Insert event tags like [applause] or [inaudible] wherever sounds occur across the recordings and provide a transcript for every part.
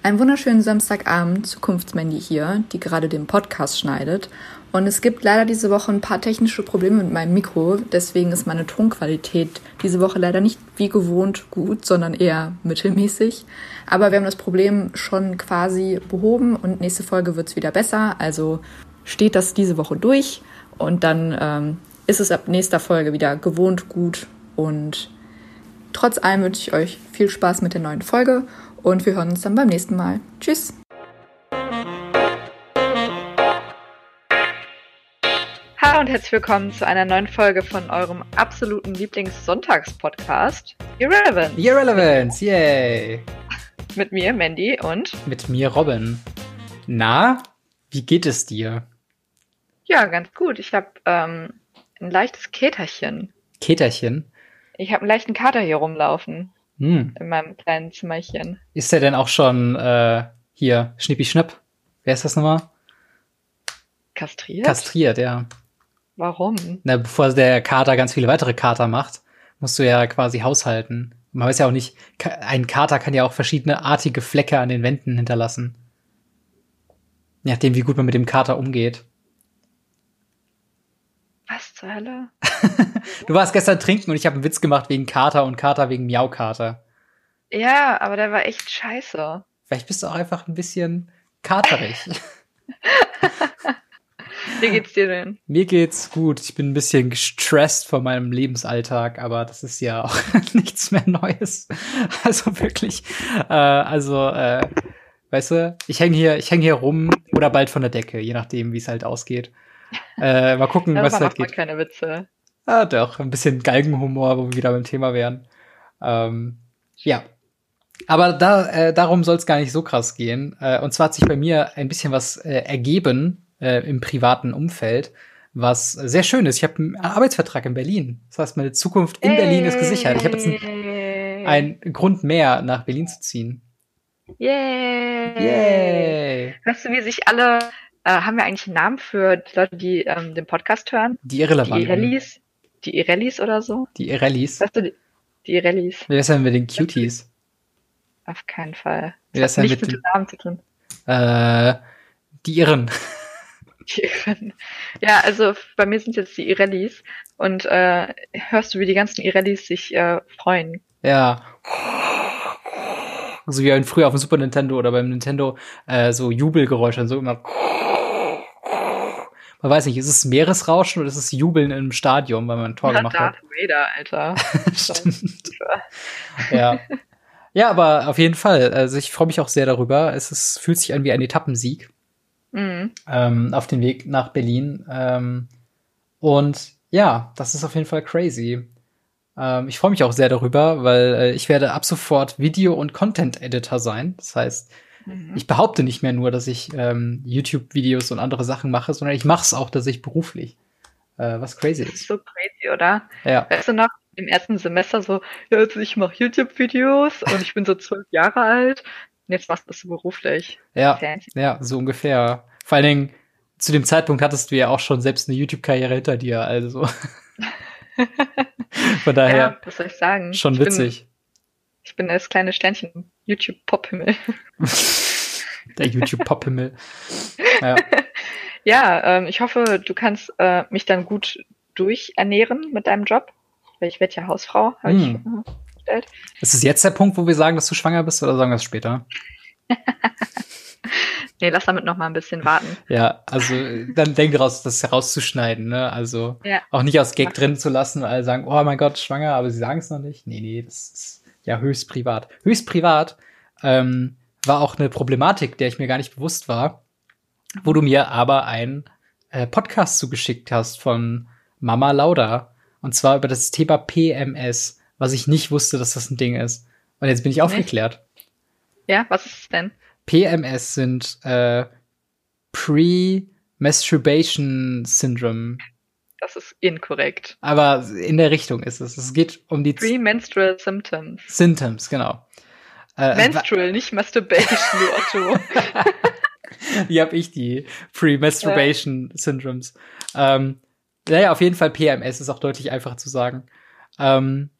Einen wunderschönen Samstagabend, Zukunftsmandy hier, die gerade den Podcast schneidet. Und es gibt leider diese Woche ein paar technische Probleme mit meinem Mikro. Deswegen ist meine Tonqualität diese Woche leider nicht wie gewohnt gut, sondern eher mittelmäßig. Aber wir haben das Problem schon quasi behoben und nächste Folge wird's wieder besser. Also steht das diese Woche durch und dann ähm, ist es ab nächster Folge wieder gewohnt gut. Und trotz allem wünsche ich euch viel Spaß mit der neuen Folge und wir hören uns dann beim nächsten Mal. Tschüss! Hallo und herzlich willkommen zu einer neuen Folge von eurem absoluten Lieblings-Sonntags-Podcast Irrelevant. Irrelevance, yay! Mit mir, Mandy und Mit mir, Robin. Na, wie geht es dir? ja, ganz gut. Ich habe ähm, ein leichtes Käterchen. Keterchen? Ich habe einen leichten Kater hier rumlaufen Hm. in meinem kleinen Zimmerchen. Ist der denn auch schon äh, hier, Schnippi Schnapp? Wer ist das nochmal? Kastriert? Kastriert, ja. Warum? Na, bevor der Kater ganz viele weitere Kater macht, musst du ja quasi haushalten. Man weiß ja auch nicht, ein Kater kann ja auch verschiedene artige Flecke an den Wänden hinterlassen. Je nachdem, wie gut man mit dem Kater umgeht. Zur Hölle? [laughs] Du warst gestern trinken und ich habe einen Witz gemacht wegen Kater und Kater wegen Miaukater. Ja, aber der war echt scheiße. Vielleicht bist du auch einfach ein bisschen katerig. [laughs] Wie geht's dir denn? Mir geht's gut. Ich bin ein bisschen gestresst von meinem Lebensalltag, aber das ist ja auch [laughs] nichts mehr Neues. Also wirklich, äh, also, äh, weißt du, ich hänge hier, ich hänge hier rum oder bald von der Decke, je nachdem, wie es halt ausgeht. Äh, mal gucken, was halt geht. keine Witze. Ah, doch, ein bisschen Galgenhumor, wo wir wieder beim Thema wären. Ähm, ja. Aber da, äh, darum soll es gar nicht so krass gehen. Äh, und zwar hat sich bei mir ein bisschen was äh, ergeben äh, im privaten Umfeld, was sehr schön ist. Ich habe einen Arbeitsvertrag in Berlin. Das heißt, meine Zukunft in Berlin ist gesichert. Ich habe jetzt einen, ein einen Grund mehr, nach Berlin zu ziehen. Yay! Yay! Weißt du, wie sich alle, äh, haben wir eigentlich einen Namen für die Leute, die ähm, den Podcast hören? Die Die Irrelevanten. Irellis? Die Irellis oder so? Die Irrellis. Weißt du, die, die Irellis? Wie wär's denn mit den Cuties? Auf keinen Fall. Wie wär's denn mit mit dem Namen zu tun. äh, die Irren? [laughs] Die Irren. Ja, also bei mir sind jetzt die Irellis und äh, hörst du, wie die ganzen Irellis sich äh, freuen? Ja. So wie früher auf dem Super Nintendo oder beim Nintendo äh, so Jubelgeräusche, so immer. Man weiß nicht, ist es Meeresrauschen oder ist es Jubeln im Stadion, weil man ein Tor Na, gemacht hat? Darth Vader, Alter. [laughs] Stimmt. Ja. [laughs] Ja, aber auf jeden Fall. Also ich freue mich auch sehr darüber. Es ist, fühlt sich an wie ein Etappensieg Mhm. ähm, auf dem Weg nach Berlin. Ähm, und ja, das ist auf jeden Fall crazy. Ähm, ich freue mich auch sehr darüber, weil äh, ich werde ab sofort Video- und Content-Editor sein. Das heißt, Mhm. ich behaupte nicht mehr nur, dass ich ähm, YouTube-Videos und andere Sachen mache, sondern ich mache es auch, dass ich beruflich. Äh, was crazy Das ist so crazy, oder? Ja. Weißt du noch, im ersten Semester so, ja, also ich mache YouTube-Videos und ich bin so zwölf Jahre alt und jetzt machst du das so beruflich. Ja, Fancy. ja, so ungefähr. Vor allen Dingen, zu dem Zeitpunkt hattest du ja auch schon selbst eine YouTube-Karriere hinter dir, also. [laughs] Von daher Ja, was soll ich sagen? schon ich witzig. Bin, ich bin das kleine Sternchen YouTube-Pop-Himmel. [laughs] Der YouTube-Pop-Himmel. Ja. [laughs] Ja, ähm, ich hoffe, du kannst äh, mich dann gut durchernähren mit deinem Job. Weil ich werde ja Hausfrau, habe ich Hm. äh, gestellt. Ist es jetzt der Punkt, wo wir sagen, dass du schwanger bist, oder sagen wir es später? [laughs] Nee, lass damit noch mal ein bisschen warten. Ja, also dann denk daraus, das herauszuschneiden, ne? Also Ja. auch nicht aus Gag drin zu lassen, weil alle sagen, oh mein Gott, schwanger, aber sie sagen es noch nicht. Nee, nee, das ist ja höchst privat. Höchst privat ähm, war auch eine Problematik, der ich mir gar nicht bewusst war, wo du mir aber einen äh, Podcast zugeschickt hast von Mama Lauda. Und zwar über das Thema PMS, was ich nicht wusste, dass das ein Ding ist. Und jetzt bin ich aufgeklärt. Ja, was ist es denn? PMS sind äh, Pre-Masturbation Syndrome. Das ist inkorrekt. Aber in der Richtung ist es. Es geht um die Z- Premenstrual Symptoms. Symptoms, genau. Äh, Menstrual, nicht Masturbation, du [laughs] Otto. [laughs] die habe ich, die Pre-Masturbation Syndromes. Ähm, naja, auf jeden Fall PMS ist auch deutlich einfacher zu sagen. Ähm,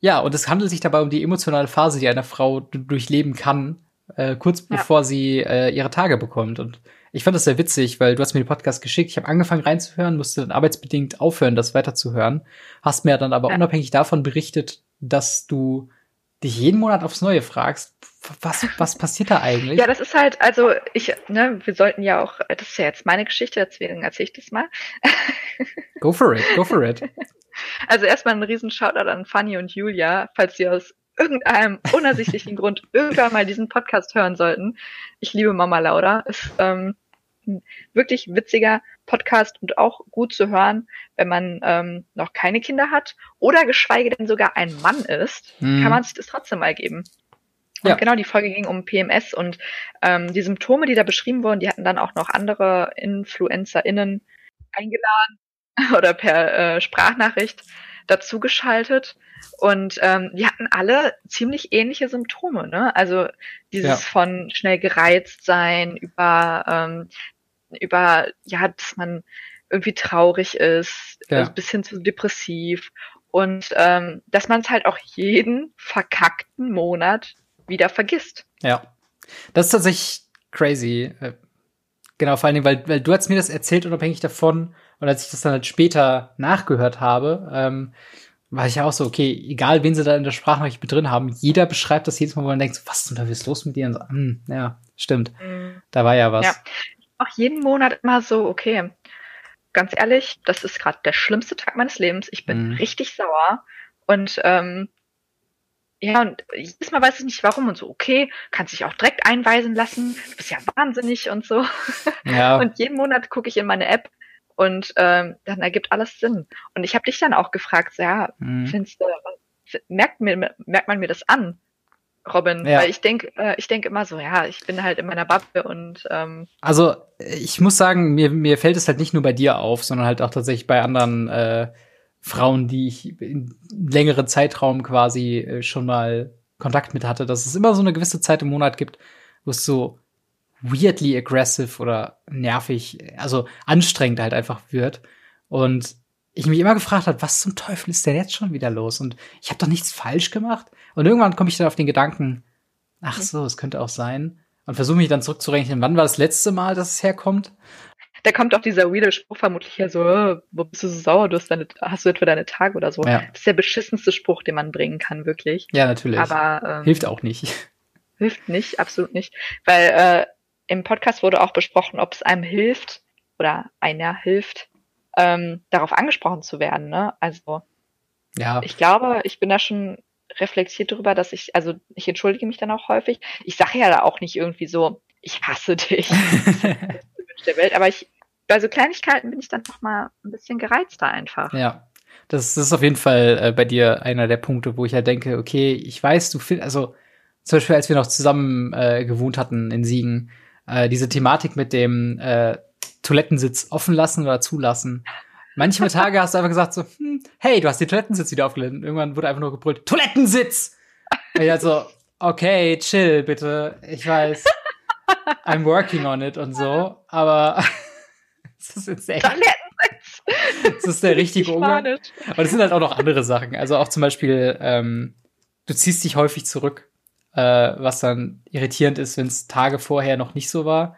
ja, und es handelt sich dabei um die emotionale Phase, die eine Frau durchleben kann, äh, kurz bevor sie äh, ihre Tage bekommt. Und ich fand das sehr witzig, weil du hast mir den Podcast geschickt. Ich habe angefangen reinzuhören, musste dann arbeitsbedingt aufhören, das weiterzuhören. Hast mir dann aber ja. unabhängig davon berichtet, dass du dich jeden Monat aufs Neue fragst, was, was passiert da eigentlich? Ja, das ist halt, also ich, ne, wir sollten ja auch, das ist ja jetzt meine Geschichte, deswegen erzähle ich das mal. [laughs] Go for it, go for it. Also erstmal ein riesen Shoutout an Fanny und Julia, falls sie aus irgendeinem unersichtlichen Grund irgendwann mal diesen Podcast hören sollten. Ich liebe Mama Laura. Ist ähm, ein wirklich witziger Podcast und auch gut zu hören, wenn man ähm, noch keine Kinder hat oder geschweige denn sogar ein Mann ist, mhm. kann man sich das trotzdem mal geben. Und ja. genau, die Folge ging um PMS und ähm, die Symptome, die da beschrieben wurden, die hatten dann auch noch andere InfluencerInnen eingeladen [laughs] oder per äh, Sprachnachricht dazugeschaltet. Und ähm, die hatten alle ziemlich ähnliche Symptome, ne? Also dieses ja. von schnell gereizt sein, über, ähm, über, ja, dass man irgendwie traurig ist, ja. also bis hin zu depressiv. Und ähm, dass man es halt auch jeden verkackten Monat wieder vergisst. Ja. Das ist tatsächlich crazy. Äh, genau, vor allen Dingen, weil, weil du hast mir das erzählt, unabhängig davon, und als ich das dann halt später nachgehört habe, ähm, war ich ja auch so, okay, egal wen sie da in der Sprachnachricht mit drin haben, jeder beschreibt das jedes Mal, wo man denkt, was denn da ist los mit dir? Und so, hm, ja, stimmt. Mhm. Da war ja was. Ja. Auch jeden Monat immer so, okay, ganz ehrlich, das ist gerade der schlimmste Tag meines Lebens. Ich bin mhm. richtig sauer. Und ähm, ja, und jedes Mal weiß ich nicht warum und so, okay, kannst dich auch direkt einweisen lassen, du bist ja wahnsinnig und so. [laughs] Ja. Und jeden Monat gucke ich in meine App, und ähm, dann ergibt alles Sinn. Und ich habe dich dann auch gefragt, ja, mhm. findest du, merkt, mir, merkt man mir das an, Robin? Ja. Weil ich denke, äh, ich denke immer so, ja, ich bin halt in meiner Bubble und ähm, Also ich muss sagen, mir, mir fällt es halt nicht nur bei dir auf, sondern halt auch tatsächlich bei anderen äh, Frauen, die ich in längeren Zeitraum quasi äh, schon mal Kontakt mit hatte, dass es immer so eine gewisse Zeit im Monat gibt, wo es so weirdly aggressive oder nervig, also anstrengend halt einfach wird. Und ich mich immer gefragt habe, was zum Teufel ist denn jetzt schon wieder los? Und ich habe doch nichts falsch gemacht. Und irgendwann komme ich dann auf den Gedanken, ach so, es könnte auch sein. Und versuche mich dann zurückzurechnen, wann war das letzte Mal, dass es herkommt? Da kommt auch dieser weirde Spruch vermutlich her, so, oh, wo bist du so sauer? Du hast, deine, hast du etwa deine Tage oder so? Ja. Das ist der beschissenste Spruch, den man bringen kann, wirklich. Ja, natürlich. Aber ähm, hilft auch nicht. [laughs] Hilft nicht, absolut nicht. Weil äh, im Podcast wurde auch besprochen, ob es einem hilft oder einer hilft, ähm, darauf angesprochen zu werden. Ne? Also ja. ich glaube, ich bin da schon reflektiert darüber, dass ich, also ich entschuldige mich dann auch häufig. Ich sage ja da auch nicht irgendwie so, ich hasse dich. [laughs] der Welt, aber ich, bei so Kleinigkeiten bin ich dann noch mal ein bisschen gereizter einfach. Ja. Das, das ist auf jeden Fall äh, bei dir einer der Punkte, wo ich ja halt denke, okay, ich weiß, du findest, also zum Beispiel, als wir noch zusammen äh, gewohnt hatten in Siegen, äh, diese Thematik mit dem äh, Toilettensitz offen lassen oder zulassen. Manchmal Tage hast du einfach gesagt so, hm, hey, du hast den Toilettensitz wieder aufgeladen. Irgendwann wurde einfach nur gebrüllt, Toilettensitz! Und ich halt so, okay, chill bitte. Ich weiß, I'm working on it und so, aber [laughs] es ist jetzt echt. Das [laughs] ist der richtige Umgang. Und es sind halt auch noch andere Sachen. Also auch zum Beispiel, ähm, du ziehst dich häufig zurück äh, was dann irritierend ist, wenn es Tage vorher noch nicht so war.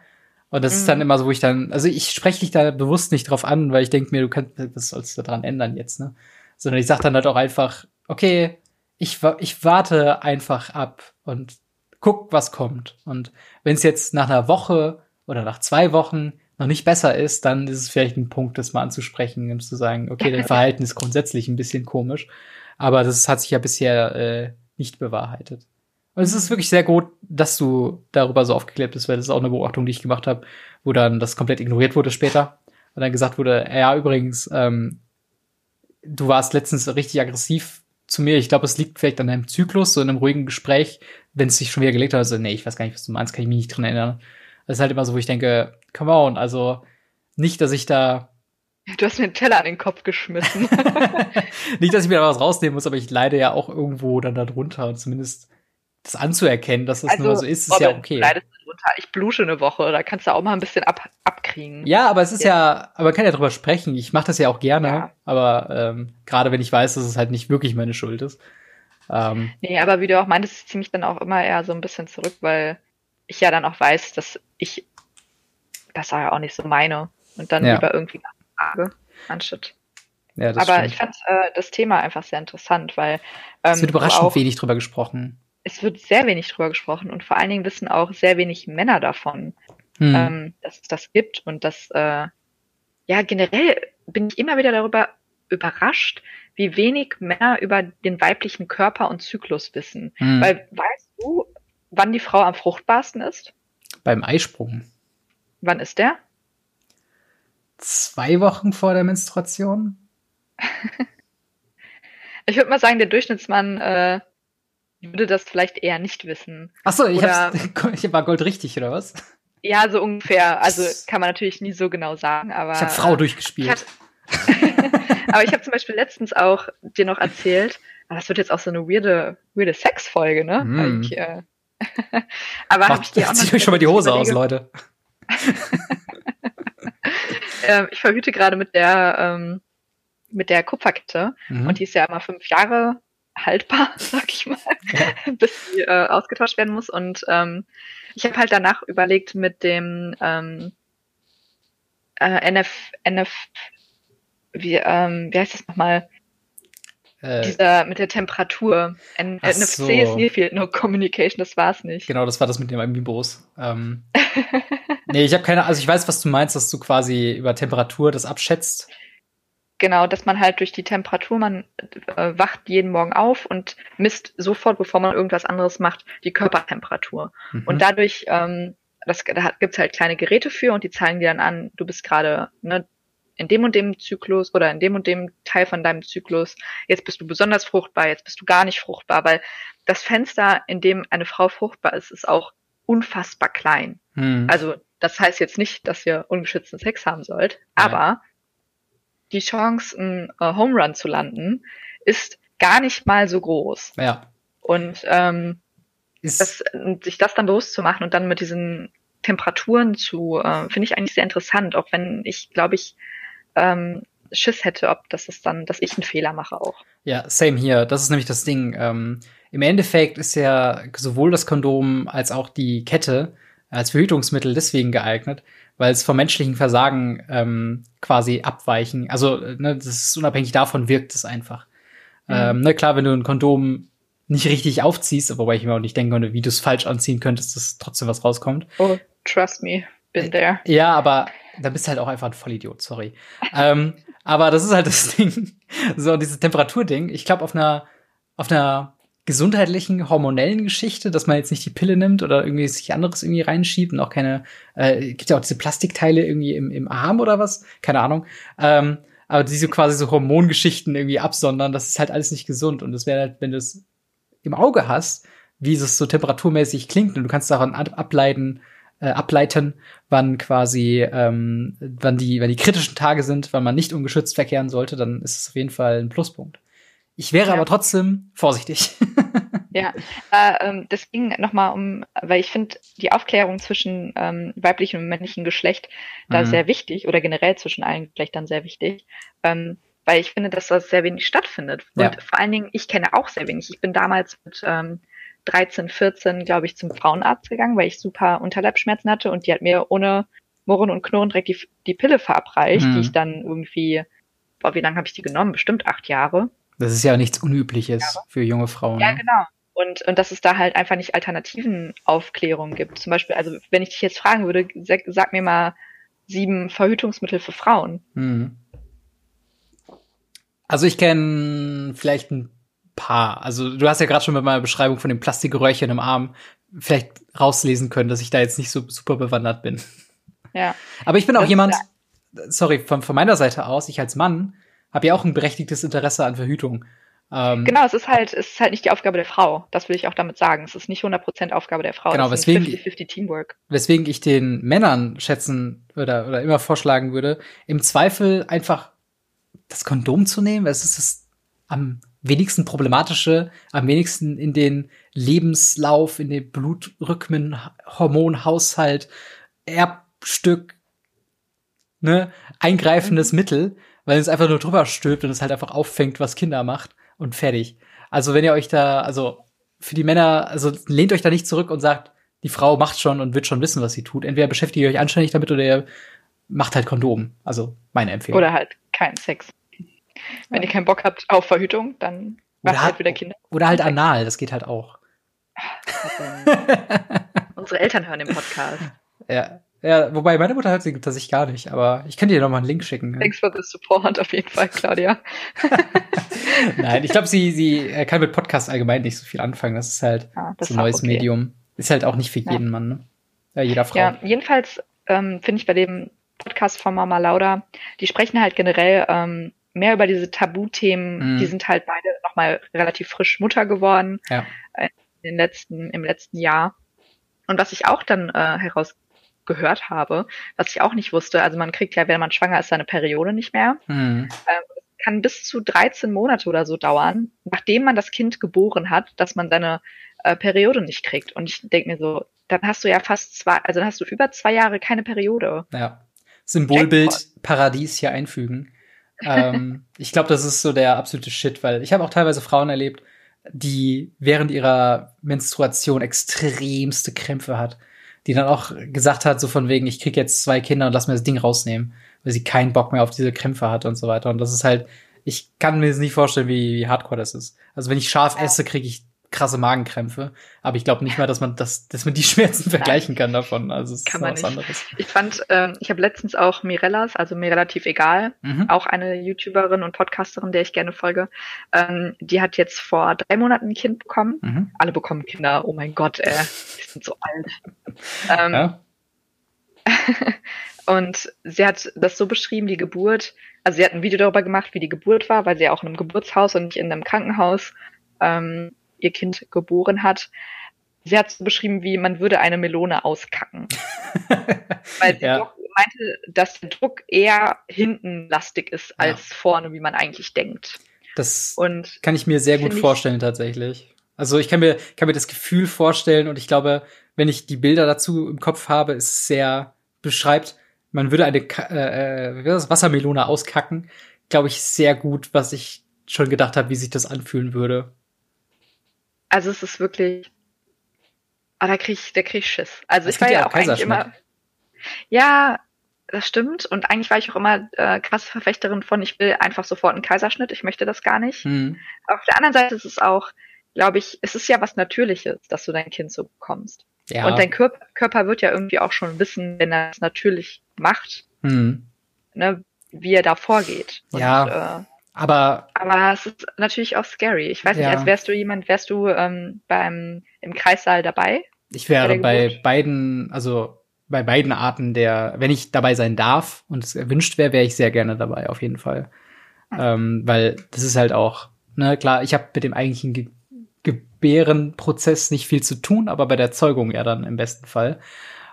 Und das mhm. ist dann mhm. immer so, wo ich dann, also ich spreche dich da bewusst nicht drauf an, weil ich denke mir, du kannst, was sollst du daran ändern jetzt, ne? Sondern ich sag dann halt auch einfach, okay, ich, ich warte einfach ab und guck, was kommt. Und wenn es jetzt nach einer Woche oder nach zwei Wochen noch nicht besser ist, dann ist es vielleicht ein Punkt, das mal anzusprechen und zu sagen, okay, dein [laughs] Verhalten ist grundsätzlich ein bisschen komisch. Aber das hat sich ja bisher äh, nicht bewahrheitet. Und es ist wirklich sehr gut, dass du darüber so aufgeklärt bist, weil das ist auch eine Beobachtung, die ich gemacht habe, wo dann das komplett ignoriert wurde später. Und dann gesagt wurde, ja, übrigens, ähm, du warst letztens richtig aggressiv zu mir. Ich glaube, es liegt vielleicht an deinem Zyklus, so in einem ruhigen Gespräch, wenn es sich schon wieder gelegt hat. Also, nee, ich weiß gar nicht, was du meinst, kann ich mich nicht dran erinnern. Das ist halt immer so, wo ich denke, come on, also nicht, dass ich da Du hast mir einen Teller an den Kopf geschmissen. [laughs] nicht, dass ich mir da was rausnehmen muss, aber ich leide ja auch irgendwo dann darunter. Zumindest das anzuerkennen, dass es also, nur so ist, ist ja okay. Ich blusche eine Woche, da kannst du auch mal ein bisschen ab, abkriegen. Ja, aber es ist ja, ja aber man kann ja drüber sprechen. Ich mache das ja auch gerne, ja. aber ähm, gerade wenn ich weiß, dass es halt nicht wirklich meine Schuld ist. Ähm, nee, aber wie du auch meintest, ich ziehe mich dann auch immer eher so ein bisschen zurück, weil ich ja dann auch weiß, dass ich das ja auch nicht so meine und dann Ja. lieber irgendwie nachfrage, anstatt. Ja, das Aber stimmt. ich fand äh, das Thema einfach sehr interessant, weil ähm, es wird du überraschend auch, wenig drüber gesprochen. Es wird sehr wenig drüber gesprochen und vor allen Dingen wissen auch sehr wenig Männer davon, Hm. ähm, dass es das gibt und dass äh, ja generell bin ich immer wieder darüber überrascht, wie wenig Männer über den weiblichen Körper und Zyklus wissen. Hm. Weil weißt du, wann die Frau am fruchtbarsten ist? Beim Eisprung. Wann ist der? Zwei Wochen vor der Menstruation? [laughs] Ich würde mal sagen, der Durchschnittsmann äh, würde das vielleicht eher nicht wissen. Achso, ich, Oder- hab's, [laughs] ich war Gold richtig, oder was? Ja, so ungefähr. Also kann man natürlich nie so genau sagen, aber. Ich habe Frau äh, durchgespielt. [laughs] Aber ich habe zum Beispiel letztens auch dir noch erzählt, aber das wird jetzt auch so eine weirde, weirde Sexfolge, ne? Mm. Ich, äh, [laughs] aber habe ich dir auch noch zieht euch schon mal die Hose aus, überlege, Leute. ähm, ich verhüte gerade mit der ähm, mit der Kupferkette Mhm. und die ist ja immer fünf Jahre haltbar, [laughs] sag ich mal, bis die äh, ausgetauscht werden muss. Und ähm, ich habe halt danach überlegt mit dem ähm, äh, NF, NF, wie, ähm, wie heißt das nochmal? äh, Dieser mit der Temperatur. N NFC so. ist Field No Communication, das war's nicht. genau, das war das mit dem Amiibos. Ähm, [laughs] nee, ich habe keine, also ich weiß, was du meinst, dass du quasi über Temperatur das abschätzt. Genau, dass man halt durch die Temperatur, man äh, wacht jeden Morgen auf und misst sofort, bevor man irgendwas anderes macht, die Körpertemperatur. Mhm. Und dadurch, ähm, das, da gibt's halt kleine Geräte für und die zeigen dir dann an, du bist gerade ne, in dem und dem Zyklus oder in dem und dem Teil von deinem Zyklus. Jetzt bist du besonders fruchtbar, jetzt bist du gar nicht fruchtbar, weil das Fenster, in dem eine Frau fruchtbar ist, ist auch unfassbar klein. Hm. Also das heißt jetzt nicht, dass ihr ungeschützten Sex haben sollt, Ja. Die Chance, einen äh, Home Run zu landen, ist gar nicht mal so groß. ja. Und ähm, das, sich das dann bewusst zu machen und dann mit diesen Temperaturen zu, äh, finde ich eigentlich sehr interessant, auch wenn ich, glaube ich, ähm, Schiss hätte, ob das ist dann, dass ich einen Fehler mache auch. Ja, same hier. Das ist nämlich das Ding. Ähm, Im Endeffekt ist ja sowohl das Kondom als auch die Kette als Verhütungsmittel deswegen geeignet, weil es vom menschlichen Versagen ähm, quasi abweichen. Also, äh, ne, das ist unabhängig davon, wirkt es einfach. Mhm. Ähm, ne, klar, wenn du ein Kondom nicht richtig aufziehst, wobei ich mir auch nicht denken konnte, wie du es falsch anziehen könntest, dass trotzdem was rauskommt. Oh, trust me, been there. Ja, aber da bist du halt auch einfach ein Vollidiot, sorry. ähm, aber das ist halt das [laughs] Ding. So, dieses Temperaturding. Ich glaube, auf einer, auf einer gesundheitlichen, hormonellen Geschichte, dass man jetzt nicht die Pille nimmt oder irgendwie sich anderes irgendwie reinschiebt und auch keine, äh, gibt ja auch diese Plastikteile irgendwie im, im Arm oder was? Keine Ahnung. Ähm, aber diese quasi so Hormongeschichten irgendwie absondern, das ist halt alles nicht gesund. Und das wäre halt, wenn du es im Auge hast, wie es so temperaturmäßig klingt und du kannst daran ab- ableiten, äh, ableiten, wann quasi, ähm, wann die, wann die kritischen Tage sind, wann man nicht ungeschützt verkehren sollte, dann ist es auf jeden Fall ein Pluspunkt. Ich wäre Ja. aber trotzdem vorsichtig. [laughs] Ja, äh, ähm, das ging nochmal um, weil ich finde die Aufklärung zwischen ähm, weiblichem und männlichem Geschlecht da Mhm. sehr wichtig oder generell zwischen allen Geschlechtern sehr wichtig, ähm, weil ich finde, dass das sehr wenig stattfindet. Und Ja. vor allen Dingen, ich kenne auch sehr wenig. Ich bin damals mit ähm, 13, 14, glaube ich, zum Frauenarzt gegangen, weil ich super Unterleibsschmerzen hatte und die hat mir ohne Murren und Knurren direkt die, die Pille verabreicht, Mhm. die ich dann irgendwie, boah, wie lange habe ich die genommen? Bestimmt acht Jahre. Das ist ja nichts Unübliches für junge Frauen. Ja, ne? genau. Und, und dass es da halt einfach nicht alternativen Aufklärungen gibt. Zum Beispiel, also wenn ich dich jetzt fragen würde, sag, sag mir mal sieben Verhütungsmittel für Frauen. Mhm. Also ich kenne vielleicht ein paar. Also du hast ja gerade schon mit meiner Beschreibung von dem Plastikröhrchen im Arm vielleicht rauslesen können, dass ich da jetzt nicht so super bewandert bin. Ja. Aber ich bin auch Das jemand, sorry, von, von meiner Seite aus, ich als Mann habe ja auch ein berechtigtes Interesse an Verhütung. Ähm, Genau, es ist halt, es ist halt nicht die Aufgabe der Frau. Das will ich auch damit sagen. Es ist nicht 100% Aufgabe der Frau. Genau, weswegen- 50-50 Teamwork. weswegen ich den Männern schätzen oder, oder immer vorschlagen würde, im Zweifel einfach das Kondom zu nehmen, weil es ist das am wenigsten problematische, am wenigsten in den Lebenslauf, in den Blutrhythmen, Hormonhaushalt, Erbstück, ne, eingreifendes Mittel, weil es einfach nur drüber stülpt und es halt einfach auffängt, was Kinder macht und fertig. Also wenn ihr euch da, also für die Männer, also lehnt euch da nicht zurück und sagt, die Frau macht schon und wird schon wissen, was sie tut. Entweder beschäftigt ihr euch anständig damit oder ihr macht halt Kondom. Also meine Empfehlung. Oder halt keinen Sex. Wenn ihr keinen Bock habt auf Verhütung, dann macht Oder, halt wieder Kinder. oder halt anal, das geht halt auch. [laughs] Unsere Eltern hören den Podcast. Ja. Ja, wobei meine Mutter hört sie tatsächlich gar nicht, aber ich kann dir noch mal einen Link schicken. Thanks for the support auf jeden Fall, Claudia. [laughs] Nein, ich glaube, sie, sie äh, kann mit Podcasts allgemein nicht so viel anfangen. Das ist halt Ja, das so ein neues okay. Medium. Ist halt auch nicht für Ja. jeden Mann, ne? Ja, jeder Frau. Ja, jedenfalls ähm, finde ich bei dem Podcast von Mama Lauda, die sprechen halt generell ähm, mehr über diese Tabuthemen. Mhm. Die sind halt beide nochmal relativ frisch Mutter geworden Ja. äh, in den letzten, im letzten Jahr. Und was ich auch dann äh, herausgehört habe, was ich auch nicht wusste, also man kriegt ja, wenn man schwanger ist, seine Periode nicht mehr. Hm. Kann bis zu 13 Monate oder so dauern, nachdem man das Kind geboren hat, dass man seine äh, Periode nicht kriegt. Und ich denke mir so, dann hast du ja fast zwei, also dann hast du über zwei Jahre keine Periode. Ja. Symbolbild Jackpot. Paradies hier einfügen. ähm, [laughs] ich glaube, das ist so der absolute Shit, weil ich habe auch teilweise Frauen erlebt, die während ihrer Menstruation extremste Krämpfe hat, die dann auch gesagt hat, so von wegen, ich krieg jetzt zwei Kinder und lass mir das Ding rausnehmen, weil sie keinen Bock mehr auf diese Krämpfe hat und so weiter. Und das ist halt, ich kann mir jetzt nicht vorstellen, wie, wie hardcore das ist. Also wenn ich scharf Ja. esse, kriege ich krasse Magenkrämpfe, aber ich glaube nicht mal, dass man das, dass man die [laughs] Schmerzen vergleichen kann davon. Also es Kann ist man was nicht. anderes. Ich fand, ähm, ich habe letztens auch Mirellas, also mir relativ egal, Mhm. auch eine YouTuberin und Podcasterin, der ich gerne folge, ähm, die hat jetzt vor drei Monaten ein Kind bekommen. Mhm. Alle bekommen Kinder, oh mein Gott, ey, die sind so alt. [laughs] Ähm, Ja. [laughs] Und sie hat das so beschrieben, die Geburt, also sie hat ein Video darüber gemacht, wie die Geburt war, weil sie ja auch in einem Geburtshaus und nicht in einem Krankenhaus ähm, ihr Kind geboren hat. Sie hat so beschrieben, wie man würde eine Melone auskacken. [laughs] Weil sie Ja. meinte, dass der Druck eher hinten lastig ist als vorne, wie man eigentlich denkt. Das Und kann ich mir sehr gut vorstellen, tatsächlich. Also ich kann mir, kann mir das Gefühl vorstellen und ich glaube, wenn ich die Bilder dazu im Kopf habe, ist es sehr beschreibt, man würde eine äh, äh, Wassermelone auskacken, glaube ich, sehr gut, was ich schon gedacht habe, wie sich das anfühlen würde. Also es ist wirklich, ah, da krieg ich, da krieg ich Schiss. Also Es ich war ja auch eigentlich immer, ja, das stimmt. Und eigentlich war ich auch immer äh, krasse Verfechterin von, ich will einfach sofort einen Kaiserschnitt. Ich möchte das gar nicht. Hm. Auf der anderen Seite ist es auch, glaube ich, es ist ja was Natürliches, dass du dein Kind so bekommst. Ja. Und dein Körper, Körper wird ja irgendwie auch schon wissen, wenn er es natürlich macht, hm. ne, wie er da vorgeht. Und, Ja. Äh, Aber aber es ist natürlich auch scary. Ich weiß Ja. nicht, als wärst du jemand, wärst du ähm, beim im Kreissaal dabei? ich wäre bei beiden, also bei beiden Arten der, wenn ich dabei sein darf und es erwünscht wäre, wäre ich sehr gerne dabei, auf jeden Fall. Ähm, weil das ist halt auch, ne, klar, ich habe mit dem eigentlichen Ge Gebärenprozess nicht viel zu tun, aber bei der Zeugung ja dann im besten Fall.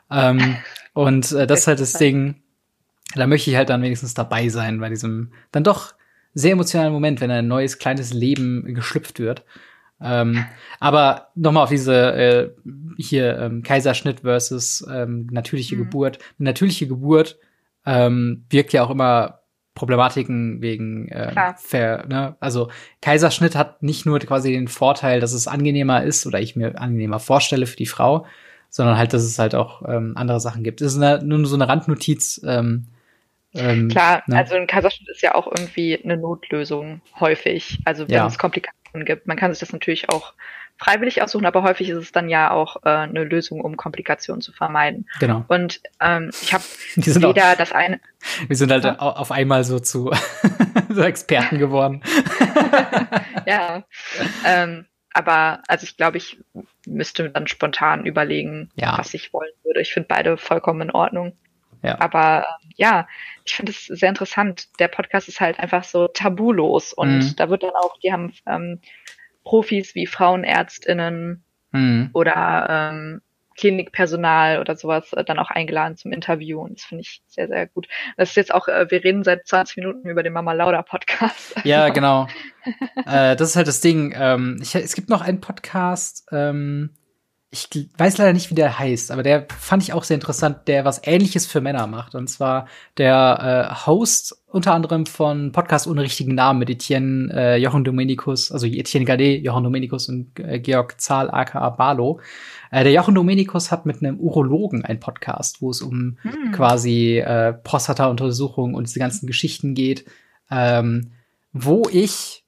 Ähm, und äh, das [laughs] ist halt das Ding, da möchte ich halt dann wenigstens dabei sein bei diesem dann doch sehr emotionalen Moment, wenn ein neues kleines Leben geschlüpft wird. Ähm, aber nochmal auf diese äh, hier ähm, Kaiserschnitt versus ähm, natürliche Mhm. Geburt. Eine natürliche Geburt ähm, wirkt ja auch immer Problematiken wegen äh, ver, ne? also Kaiserschnitt hat nicht nur quasi den Vorteil, dass es angenehmer ist oder ich mir angenehmer vorstelle für die Frau, sondern halt, dass es halt auch ähm, andere Sachen gibt. Das ist eine, nur so eine Randnotiz. Ähm, ähm, Klar, ne? also ein Kaiserschnitt ist ja auch irgendwie eine Notlösung häufig. Also wenn Ja. es Komplikationen gibt. Man kann sich das natürlich auch freiwillig aussuchen, aber häufig ist es dann ja auch äh, eine Lösung, um Komplikationen zu vermeiden. genau. Und ähm, ich habe [laughs] sind, auch, weder das eine, [laughs] wir sind halt Ja. au- auf einmal so zu [laughs] so Experten geworden. ja, ähm, aber also ich glaube, ich müsste dann spontan überlegen, Ja. was ich wollen würde. Ich finde beide vollkommen in Ordnung. Ja. Aber ähm, ja, ich finde es sehr interessant. Der Podcast ist halt einfach so tabulos und Mhm. da wird dann auch, die haben ähm, Profis wie Frauenärztinnen Hm. oder ähm, Klinikpersonal oder sowas äh, dann auch eingeladen zum Interview und das finde ich sehr, sehr gut. Das ist jetzt auch, äh, wir reden seit 20 Minuten über den Mama Lauda Podcast. [laughs] Ja, genau. [laughs] äh, das ist halt das Ding. Ähm, ich, es gibt noch einen Podcast, ähm, ich weiß leider nicht, wie der heißt, aber der fand ich auch sehr interessant, der was Ähnliches für Männer macht. Und zwar der äh, Host unter anderem von Podcast ohne richtigen Namen mit Etienne äh, Jochen Dominikus, also Etienne Gade, Jochen Dominikus und äh, Georg Zahl aka Barlo. Äh, der Jochen Dominikus hat mit einem Urologen einen Podcast, wo es um hm. quasi äh, Prostata-Untersuchungen und diese ganzen Geschichten geht, ähm, wo ich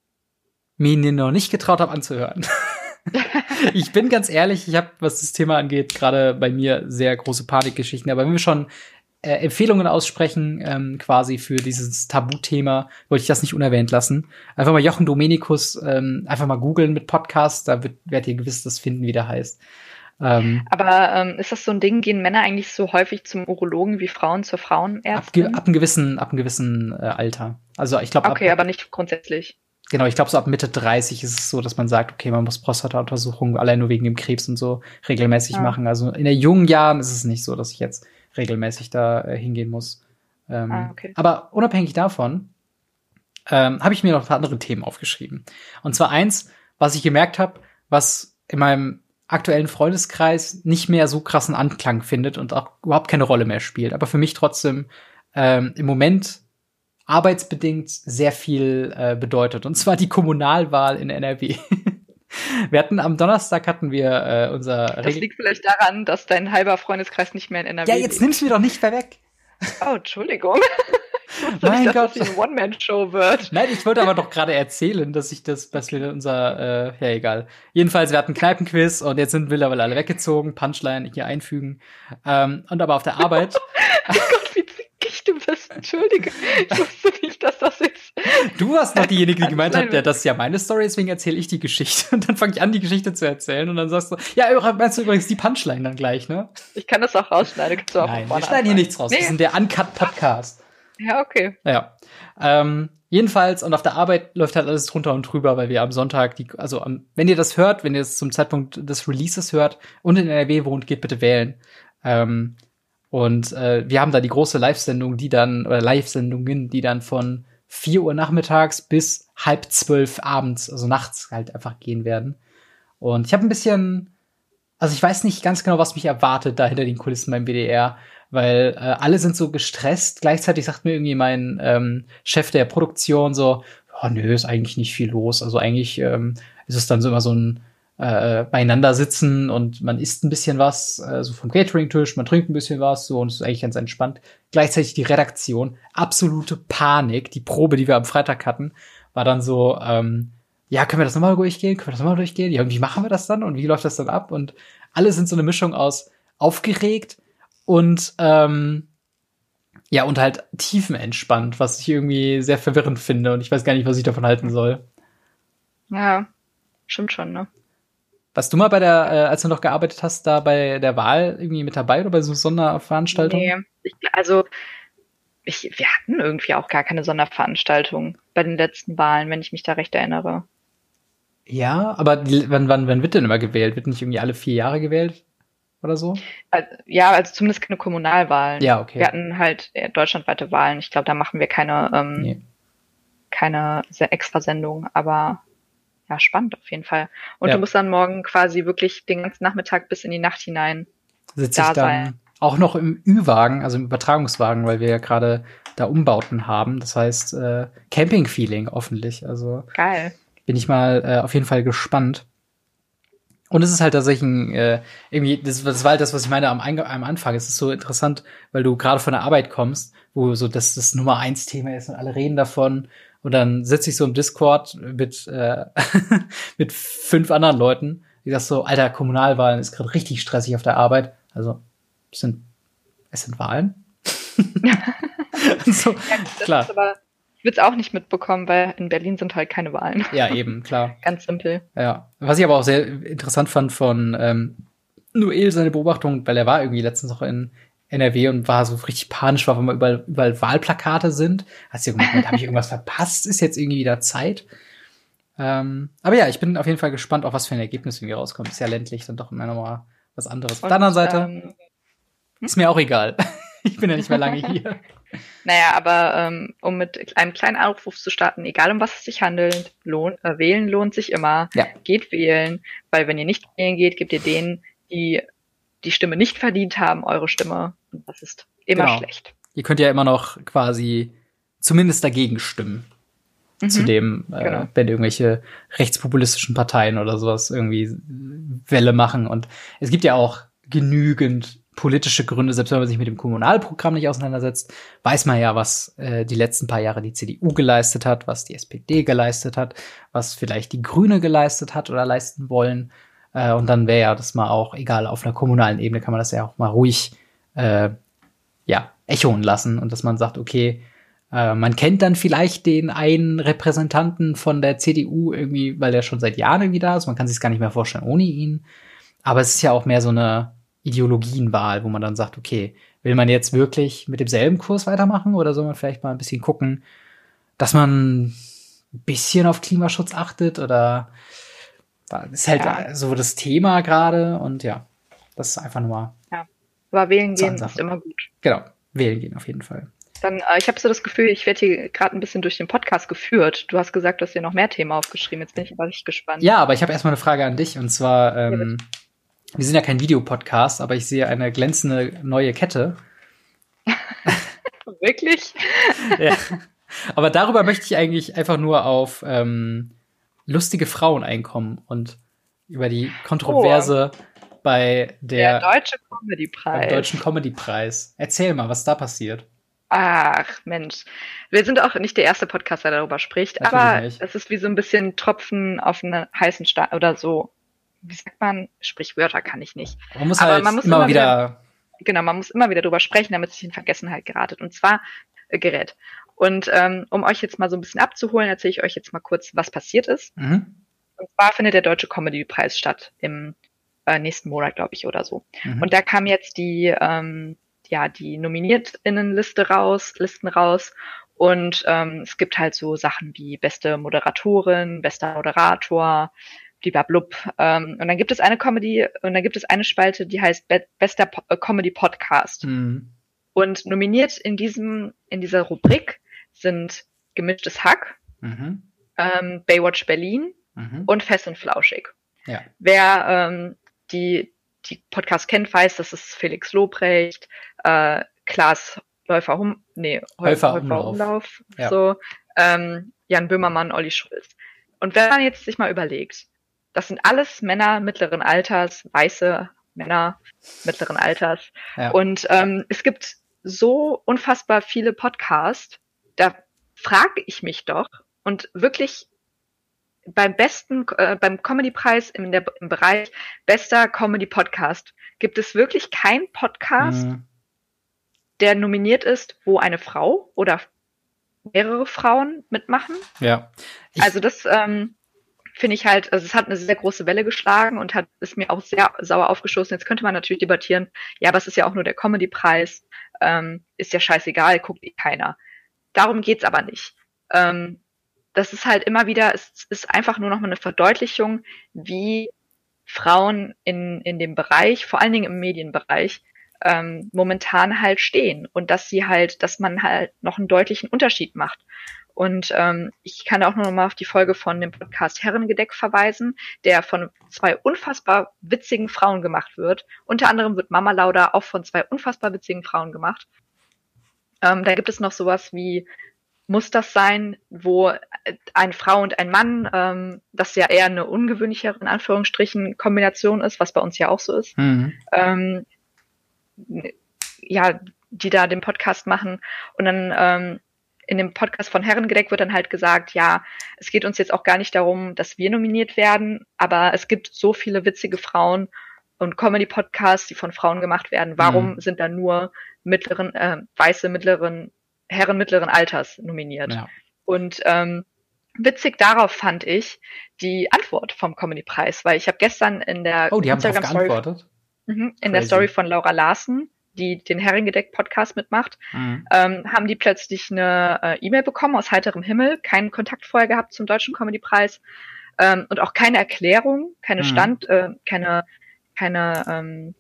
mir noch nicht getraut habe anzuhören. [laughs] [laughs] ich bin ganz ehrlich, ich habe, was das Thema angeht, gerade bei mir sehr große Panikgeschichten. Aber wenn wir schon äh, Empfehlungen aussprechen, ähm, quasi für dieses Tabuthema, wollte ich das nicht unerwähnt lassen. Einfach mal Jochen Domenikus, ähm, einfach mal googeln mit Podcast, da wird, werdet ihr gewiss das finden, wie der heißt. Ähm, Aber ähm, ist das so ein Ding, gehen Männer eigentlich so häufig zum Urologen wie Frauen zur Frauenärztin? Ab, ab einem gewissen, ab einem gewissen äh, Alter. Also ich glaube. Okay, ab, aber nicht grundsätzlich. Genau, ich glaube, so ab Mitte 30 ist es so, dass man sagt, okay, man muss Prostata-Untersuchungen allein nur wegen dem Krebs und so regelmäßig ja. machen. Also in den jungen Jahren ist es nicht so, dass ich jetzt regelmäßig da äh, hingehen muss. Ähm, ah, okay. Aber unabhängig davon ähm, habe ich mir noch ein paar andere Themen aufgeschrieben. Und zwar eins, was ich gemerkt habe, was in meinem aktuellen Freundeskreis nicht mehr so krassen Anklang findet und auch überhaupt keine Rolle mehr spielt, aber für mich trotzdem ähm, im Moment arbeitsbedingt sehr viel äh, bedeutet. Und zwar die Kommunalwahl in NRW. [laughs] wir hatten am Donnerstag hatten wir äh, unser. Das liegt vielleicht daran, dass dein halber Freundeskreis nicht mehr in NRW ist. Ja, jetzt nimmst du mir doch nicht mehr weg. Oh, Entschuldigung. [laughs] mein nicht, Gott. Das eine One-Man-Show wird. Nein, ich wollte aber doch gerade erzählen, dass ich das, dass wir unser, äh, ja egal. Jedenfalls, wir hatten Kneipenquiz und jetzt sind mittlerweile alle weggezogen, Punchline hier einfügen. Ähm, und aber auf der Arbeit. oh [laughs] Gott, wie du bist. Entschuldige. Ich wusste nicht, dass das jetzt. Du warst noch diejenige, die gemeint hat, ja, das ist ja meine Story, deswegen erzähle ich die Geschichte. Und dann fange ich an, die Geschichte zu erzählen und dann sagst du, ja, meinst du übrigens die Punchline dann gleich, ne? Ich kann das auch rausschneiden. Kannst du auch Nein, wir schneiden hier nichts raus. Nee. Das ist der Uncut Podcast. Ja, okay. Ja. Ähm, jedenfalls, und auf der Arbeit läuft halt alles drunter und drüber, weil wir am Sonntag, die, also am, wenn ihr das hört, wenn ihr es zum Zeitpunkt des Releases hört und in NRW wohnt, geht bitte wählen. Ähm, und äh, wir haben da die große Live-Sendung, die dann, oder Live-Sendungen, die dann von 4 Uhr nachmittags bis halb zwölf abends, also nachts halt einfach gehen werden. Und ich habe ein bisschen, also ich weiß nicht ganz genau, was mich erwartet da hinter den Kulissen beim BDR, weil äh, alle sind so gestresst. Gleichzeitig sagt mir irgendwie mein ähm, Chef der Produktion so, oh nö, ist eigentlich nicht viel los. Also eigentlich ähm, ist es dann so immer so ein äh, beieinander sitzen und man isst ein bisschen was, äh, so vom Catering-Tisch, man trinkt ein bisschen was, so und es ist eigentlich ganz entspannt. Gleichzeitig die Redaktion, absolute Panik. Die Probe, die wir am Freitag hatten, war dann so, ähm, ja, können wir das nochmal durchgehen? Können wir das nochmal durchgehen? Ja, und wie machen wir das dann? Und wie läuft das dann ab? Und alle sind so eine Mischung aus aufgeregt und ähm, ja, und halt tiefenentspannt, was ich irgendwie sehr verwirrend finde und ich weiß gar nicht, was ich davon halten soll. Ja, stimmt schon, ne? Warst du mal bei der, äh, als du noch gearbeitet hast, da bei der Wahl irgendwie mit dabei oder bei so Sonderveranstaltungen? Nee, ich, also ich, wir hatten irgendwie auch gar keine Sonderveranstaltung bei den letzten Wahlen, wenn ich mich da recht erinnere. Ja, aber die, wann, wann, wann wird denn immer gewählt? Wird nicht irgendwie alle vier Jahre gewählt? Oder so? Also, ja, also zumindest keine Kommunalwahlen. Ja, okay. Wir hatten halt deutschlandweite Wahlen. Ich glaube, da machen wir keine, ähm, nee. keine extra Sendung, aber ja, spannend auf jeden Fall. Und ja. du musst dann morgen quasi wirklich den ganzen Nachmittag bis in die Nacht hinein Sitze da ich dann sein. Auch noch im Ü-Wagen, also im Übertragungswagen, weil wir ja gerade da Umbauten haben. Das heißt, äh, Camping-Feeling hoffentlich. Also geil. Bin ich mal äh, auf jeden Fall gespannt. Und es ist halt tatsächlich ein, äh, irgendwie, das, das war halt das, was ich meine am, am Anfang. Es ist so interessant, weil du gerade von der Arbeit kommst, wo so das, das Nummer eins Thema ist und alle reden davon und dann sitze ich so im Discord mit, äh, [laughs] mit fünf anderen Leuten. Die sagst so, alter, Kommunalwahlen ist gerade richtig stressig auf der Arbeit. Also, es sind, es sind Wahlen. [laughs] so, ja, klar. aber, ich würde es auch nicht mitbekommen, weil in Berlin sind halt keine Wahlen. Ja, eben, klar. [laughs] Ganz simpel. Ja. Was ich aber auch sehr interessant fand von ähm, Noel, seine Beobachtung, weil er war irgendwie letztens noch in, NRW und war so richtig panisch, war, wenn mal überall, überall Wahlplakate sind. Hast du gemeint, habe ich irgendwas [laughs] verpasst? Ist jetzt irgendwie wieder Zeit? Ähm, aber ja, ich bin auf jeden Fall gespannt, auf was für ein Ergebnis irgendwie rauskommt. Ist ja ländlich, dann doch immer noch mal was anderes. Auf der anderen Seite ähm, ist mir auch egal. [laughs] ich bin ja nicht mehr lange hier. [laughs] Naja, aber ähm, um mit einem kleinen Aufruf zu starten, egal um was es sich handelt, lohnt, äh, wählen lohnt sich immer. Ja. Geht wählen, weil wenn ihr nicht wählen geht, gebt ihr denen die die Stimme nicht verdient haben, eure Stimme. Und das ist immer Genau. schlecht. Ihr könnt ja immer noch quasi zumindest dagegen stimmen. Zu Mhm. dem, äh, Genau. wenn irgendwelche rechtspopulistischen Parteien oder sowas irgendwie Welle machen. Und es gibt ja auch genügend politische Gründe, selbst wenn man sich mit dem Kommunalprogramm nicht auseinandersetzt, weiß man ja, was äh, die letzten paar Jahre die CDU geleistet hat, was die SPD geleistet hat, was vielleicht die Grüne geleistet hat oder leisten wollen. Äh, und dann wäre ja das mal auch, egal, auf einer kommunalen Ebene kann man das ja auch mal ruhig äh, ja, echoen lassen und dass man sagt, okay, äh, man kennt dann vielleicht den einen Repräsentanten von der CDU irgendwie, weil der schon seit Jahren irgendwie da ist. Man kann sich gar nicht mehr vorstellen ohne ihn. Aber es ist ja auch mehr so eine Ideologienwahl, wo man dann sagt, okay, will man jetzt wirklich mit demselben Kurs weitermachen oder soll man vielleicht mal ein bisschen gucken, dass man ein bisschen auf Klimaschutz achtet oder ist halt Ja. so das Thema gerade und ja, das ist einfach nur mal, Aber wählen gehen ist immer gut. genau, wählen gehen auf jeden Fall. Dann, äh, ich habe so das Gefühl, ich werde hier gerade ein bisschen durch den Podcast geführt. Du hast gesagt, du hast dir noch mehr Themen aufgeschrieben. Jetzt bin ich aber richtig gespannt. Ja, aber ich habe erstmal eine Frage an dich und zwar, ähm, wir sind ja kein Videopodcast, aber ich sehe eine glänzende neue Kette. [laughs] Wirklich? [laughs] ja. Aber darüber möchte ich eigentlich einfach nur auf ähm, lustige Frauen einkommen und über die Kontroverse bei Der, der, Deutsche beim Comedy-Preis. Deutschen Comedy-Preis. Erzähl mal, was da passiert. Ach, Mensch. Wir sind auch nicht der erste Podcast, der darüber spricht, Natürlich aber nicht. es ist wie so ein bisschen Tropfen auf einen heißen Stein oder so. Wie sagt man? Sprichwörter kann ich nicht. Man muss Aber halt man muss immer, immer wieder, Genau, man muss immer wieder drüber sprechen, damit es nicht in Vergessenheit geratet. Und zwar äh, gerät. Und ähm, um euch jetzt mal so ein bisschen abzuholen, erzähle ich euch jetzt mal kurz, was passiert ist. Mhm. Und zwar findet der Deutsche Comedy-Preis statt im äh, nächsten Monat, glaube ich, oder so. Mhm. Und da kam jetzt die, ähm, ja, die Nominiert*innen-Liste raus, Listen raus. Und ähm, es gibt halt so Sachen wie beste Moderatorin, bester Moderator, blub. Ähm, und dann gibt es eine Comedy und dann gibt es eine Spalte, die heißt Be bester po äh, Comedy Podcast. Mhm. Und nominiert in diesem, in dieser Rubrik sind Gemischtes Hack, Mhm. ähm, Baywatch Berlin Mhm. und Fest und Flauschig. Ja. Wer ähm, die, die Podcast kennt, weiß, das ist Felix Lobrecht, äh, Klaas Läufer Hum, nee, Häufer Häufer Umlauf. Umlauf, Ja. so, ähm, Jan Böhmermann, Olli Schulz. Und wenn man jetzt sich mal überlegt, das sind alles Männer mittleren Alters, weiße Männer mittleren Alters. Ja. Und ähm, es gibt so unfassbar viele Podcasts, da frage ich mich doch und wirklich beim besten, äh, beim Comedy-Preis im, im Bereich bester Comedy-Podcast gibt es wirklich keinen Podcast, Mhm. der nominiert ist, wo eine Frau oder mehrere Frauen mitmachen. Ja. Ich- Also das ähm, finde ich halt, also es hat eine sehr große Welle geschlagen und hat ist mir auch sehr sauer aufgestoßen. Jetzt könnte man natürlich debattieren, ja, aber es ist ja auch nur der Comedy-Preis, ähm, ist ja scheißegal, guckt eh keiner. Darum geht's aber nicht. Ähm, das ist halt immer wieder, es ist einfach nur noch mal eine Verdeutlichung, wie Frauen in, in dem Bereich, vor allen Dingen im Medienbereich, ähm, momentan halt stehen und dass sie halt, dass man halt noch einen deutlichen Unterschied macht. Und ähm, ich kann auch nur noch mal auf die Folge von dem Podcast Herrengedeck verweisen, der von zwei unfassbar witzigen Frauen gemacht wird. Unter anderem wird Mama Lauda auch von zwei unfassbar witzigen Frauen gemacht. Ähm, da gibt es noch sowas wie muss das sein, wo eine Frau und ein Mann, ähm, das ja eher eine ungewöhnlichere, in Anführungsstrichen, Kombination ist, was bei uns ja auch so ist, Mhm. ähm, ja, die da den Podcast machen. Und dann ähm, in dem Podcast von Herrengedeck wird dann halt gesagt, ja, es geht uns jetzt auch gar nicht darum, dass wir nominiert werden, aber es gibt so viele witzige Frauen und Comedy-Podcasts, die von Frauen gemacht werden. Warum Mhm. sind da nur mittleren, äh, weiße mittleren, Herren mittleren Alters nominiert? Ja. Und ähm, witzig darauf fand ich die Antwort vom Comedy-Preis, weil ich habe gestern in der Oh, die haben darauf Instagram-Story geantwortet. Mhm. In der Crazy. Story von Laura Larsen, die den Herrengedeck-Podcast mitmacht, Mhm. ähm, haben die plötzlich eine äh, E-Mail bekommen aus heiterem Himmel, keinen Kontakt vorher gehabt zum Deutschen Comedy-Preis ähm, und auch keine Erklärung, keine Mhm. Stand, äh, keine, keine, ähm,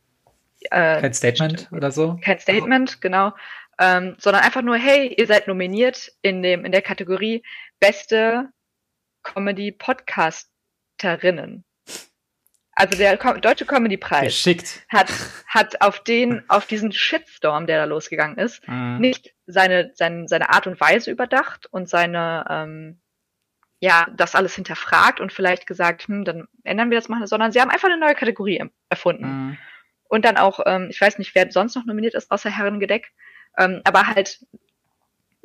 äh, Kein Statement oder so. kein Statement, genau, ähm, sondern einfach nur, hey, ihr seid nominiert in dem in der Kategorie beste Comedy Podcasterinnen. Also der Deutsche Comedy-Preis Geschickt. hat, [laughs] hat auf den, auf diesen Shitstorm, der da losgegangen ist, Mhm. nicht seine, seine, seine Art und Weise überdacht und seine, ähm, ja, das alles hinterfragt und vielleicht gesagt, hm, dann ändern wir das mal, sondern sie haben einfach eine neue Kategorie em- erfunden. Mhm. Und dann auch, ähm, ich weiß nicht, wer sonst noch nominiert ist, außer Herrengedeck, ähm, aber halt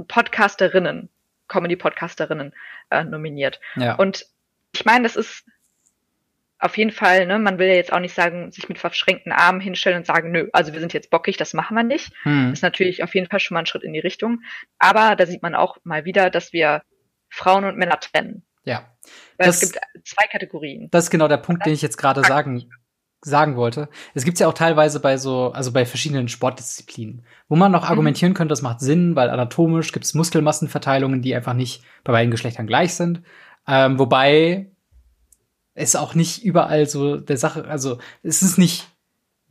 Podcasterinnen, Comedy-Podcasterinnen äh, nominiert. Ja. Und ich meine, das ist auf jeden Fall, ne, man will ja jetzt auch nicht sagen, sich mit verschränkten Armen hinstellen und sagen, nö, also wir sind jetzt bockig, das machen wir nicht. Mhm. ist natürlich auf jeden Fall schon mal ein Schritt in die Richtung. Aber da sieht man auch mal wieder, dass wir Frauen und Männer trennen. ja. Weil Das- es gibt zwei Kategorien. Das ist genau der Punkt, den ich jetzt gerade sagen, sagen wollte. Es gibt ja auch teilweise bei so, also bei verschiedenen Sportdisziplinen, wo man noch Mhm. argumentieren könnte, das macht Sinn, weil anatomisch gibt es Muskelmassenverteilungen, die einfach nicht bei beiden Geschlechtern gleich sind. Ähm, wobei es auch nicht überall so der Sache, also es ist nicht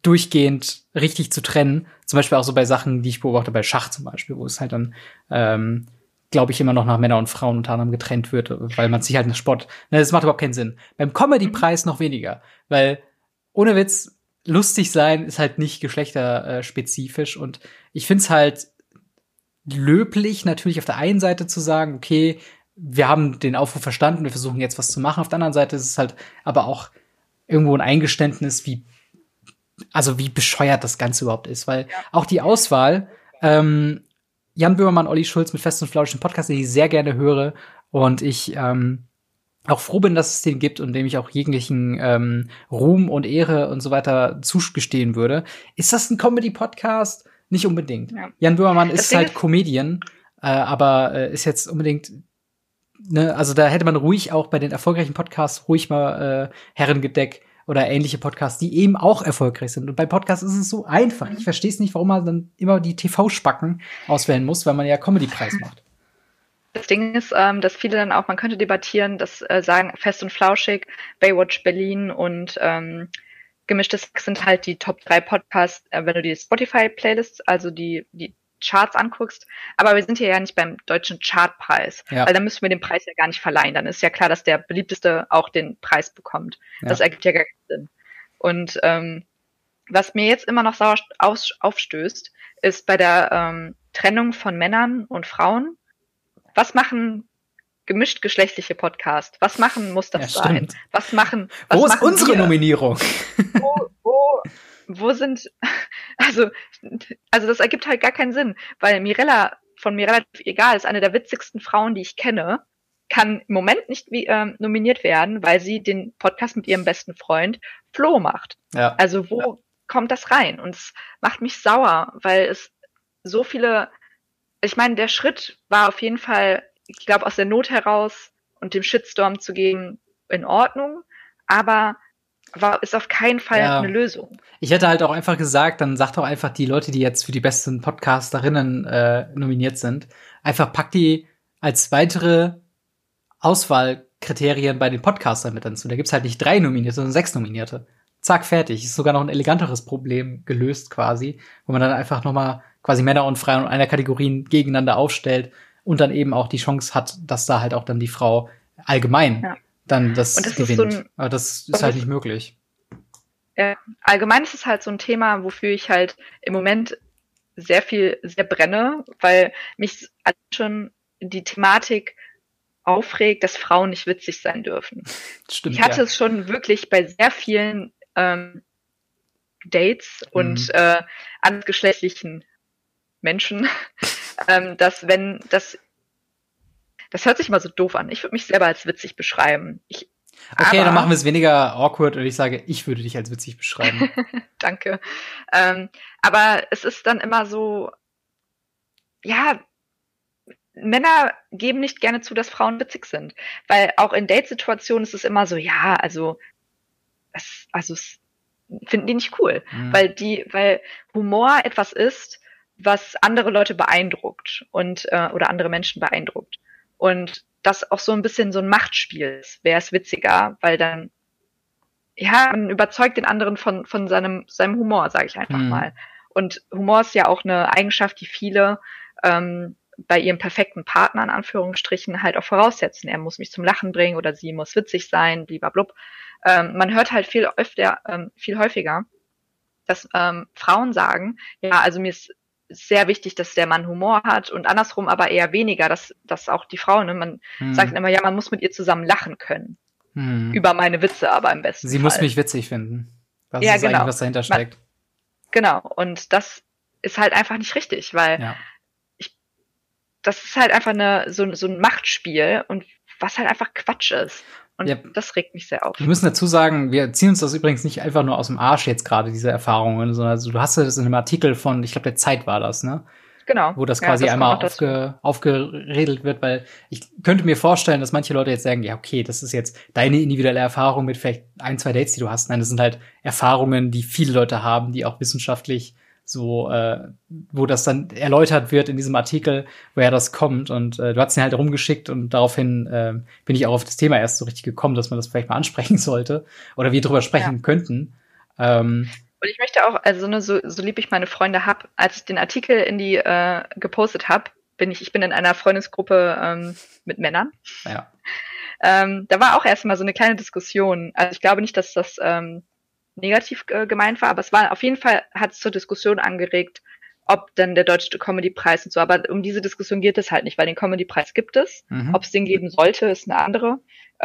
durchgehend richtig zu trennen. Zum Beispiel auch so bei Sachen, die ich beobachte, bei Schach zum Beispiel, wo es halt dann, ähm, glaube ich, immer noch nach Männer und Frauen unter anderem getrennt wird, weil man sich halt einen Sport, ne, das macht überhaupt keinen Sinn. Beim Comedy-Preis noch weniger, weil ohne Witz, lustig sein ist halt nicht geschlechterspezifisch und ich find's halt löblich, natürlich auf der einen Seite zu sagen, okay, wir haben den Aufruf verstanden, wir versuchen jetzt was zu machen. Auf der anderen Seite ist es halt aber auch irgendwo ein Eingeständnis, wie, also wie bescheuert das Ganze überhaupt ist, weil auch die Auswahl, ähm, Jan Böhmermann, Olli Schulz mit Fest und Flausch, ein Podcast, den ich sehr gerne höre und ich ähm, auch froh bin, dass es den gibt und dem ich auch jeglichen ähm, Ruhm und Ehre und so weiter zugestehen würde. Ist das ein Comedy-Podcast? Nicht unbedingt. Ja. Jan Böhmermann ist halt Comedian, äh, aber äh, ist jetzt unbedingt ne, also da hätte man ruhig auch bei den erfolgreichen Podcasts ruhig mal äh, Herrengedeck oder ähnliche Podcasts, die eben auch erfolgreich sind. Und bei Podcasts ist es so einfach. Ich verstehe es nicht, warum man dann immer die TV-Spacken auswählen muss, weil man ja Comedy-Preis [laughs] macht. Das Ding ist, ähm, dass viele dann auch, man könnte debattieren, dass äh, sagen, Fest und Flauschig, Baywatch Berlin und ähm, Gemischtes sind halt die Top 3 Podcasts, äh, wenn du die Spotify-Playlists, also die, die Charts anguckst. Aber wir sind hier ja nicht beim deutschen Chartpreis, Ja. weil dann müssen wir den Preis ja gar nicht verleihen. Dann ist ja klar, dass der beliebteste auch den Preis bekommt. Ja. Das ergibt ja gar keinen Sinn. Und ähm, was mir jetzt immer noch sauer aufstößt, ist bei der ähm, Trennung von Männern und Frauen. Was machen gemischt geschlechtliche Podcasts? Was machen muss das Ja, sein? Was machen? Was Wo ist machen unsere wir? Nominierung? wo, wo, wo sind, also, also das ergibt halt gar keinen Sinn, weil Mirella von Mirella egal ist eine der witzigsten Frauen, die ich kenne, kann im Moment nicht wie, ähm, nominiert werden, weil sie den Podcast mit ihrem besten Freund Flo macht. Ja. Also wo kommt das rein? Und es macht mich sauer, weil es so viele, ich meine, der Schritt war auf jeden Fall, ich glaube, aus der Not heraus und dem Shitstorm zu gehen, in Ordnung, aber war, ist auf keinen Fall Ja. eine Lösung. Ich hätte halt auch einfach gesagt, dann sagt doch einfach die Leute, die jetzt für die besten Podcasterinnen äh, nominiert sind, einfach pack die als weitere Auswahlkriterien bei den Podcastern mit hinzu. Da gibt's halt nicht drei Nominierte, sondern sechs Nominierte. Zack, fertig. Ist sogar noch ein eleganteres Problem gelöst quasi, wo man dann einfach noch mal quasi Männer und Frauen in einer Kategorien gegeneinander aufstellt und dann eben auch die Chance hat, dass da halt auch dann die Frau allgemein Ja. dann das, das ist gewinnt. so ein- Aber das ist halt nicht möglich. Äh, allgemein ist es halt so ein Thema, wofür ich halt im Moment sehr viel, sehr brenne, weil mich schon die Thematik aufregt, dass Frauen nicht witzig sein dürfen. [laughs] Stimmt. Ich hatte ja. es schon wirklich bei sehr vielen ähm, Dates und Mhm. äh, andersgeschlechtlichen Menschen, [laughs] ähm, dass wenn das das hört sich immer so doof an. Ich würde mich selber als witzig beschreiben. Ich, Okay, aber- dann machen wir es weniger awkward und ich sage, ich würde dich als witzig beschreiben. [laughs] Danke. Ähm, aber es ist dann immer so, ja, Männer geben nicht gerne zu, dass Frauen witzig sind. Weil auch in Datesituationen ist es immer so, ja, also, es, also, es finden die nicht cool. Mhm. Weil die, weil Humor etwas ist, was andere Leute beeindruckt und, äh, oder andere Menschen beeindruckt. Und das auch so ein bisschen so ein Machtspiel ist. Wer ist witziger? Weil dann, ja, man überzeugt den anderen von, von seinem, seinem Humor, sage ich einfach Mhm. mal. Und Humor ist ja auch eine Eigenschaft, die viele ähm, bei ihrem perfekten Partner in Anführungsstrichen halt auch voraussetzen. Er muss mich zum Lachen bringen oder sie muss witzig sein, blub. Ähm, man hört halt viel öfter, ähm, viel häufiger, dass ähm, Frauen sagen, ja, also mir ist sehr wichtig, dass der Mann Humor hat und andersrum aber eher weniger, dass, dass auch die Frau, ne, man hm. sagt immer, ja, man muss mit ihr zusammen lachen können. Hm. Über meine Witze aber im besten Sie Fall. muss mich witzig finden. Das ja, ist genau. eigentlich, was dahinter steckt. Man, genau. Und das ist halt einfach nicht richtig, weil ja. Das ist halt einfach eine, so, so ein Machtspiel und was halt einfach Quatsch ist. Und ja. das regt mich sehr auf. Wir müssen dazu sagen, wir ziehen uns das übrigens nicht einfach nur aus dem Arsch jetzt gerade, diese Erfahrungen, sondern also, du hast das in einem Artikel von, ich glaube, der Zeit war das, ne? Genau. Wo das quasi ja, das einmal aufge, aufgeredelt wird, weil ich könnte mir vorstellen, dass manche Leute jetzt sagen, ja, okay, das ist jetzt deine individuelle Erfahrung mit vielleicht ein, zwei Dates, die du hast. Nein, das sind halt Erfahrungen, die viele Leute haben, die auch wissenschaftlich so, äh, wo das dann erläutert wird in diesem Artikel, woher das kommt. Und äh, du hast ihn halt rumgeschickt und daraufhin äh, bin ich auch auf das Thema erst so richtig gekommen, dass man das vielleicht mal ansprechen [laughs] sollte oder wir drüber sprechen ja. könnten. Ähm, und ich möchte auch, also ne, so, so lieb ich meine Freunde hab, als ich den Artikel in die äh, gepostet habe, bin ich, ich bin in einer Freundesgruppe ähm, mit Männern. Ja. Ähm, da war auch erstmal so eine kleine Diskussion. Also ich glaube nicht, dass das ähm, negativ äh, gemeint war, aber es war auf jeden Fall hat es zur Diskussion angeregt, ob denn der Deutsche Comedy-Preis und so. Aber um diese Diskussion geht es halt nicht, weil den Comedy-Preis gibt es. Mhm. Ob es den geben sollte, ist eine andere.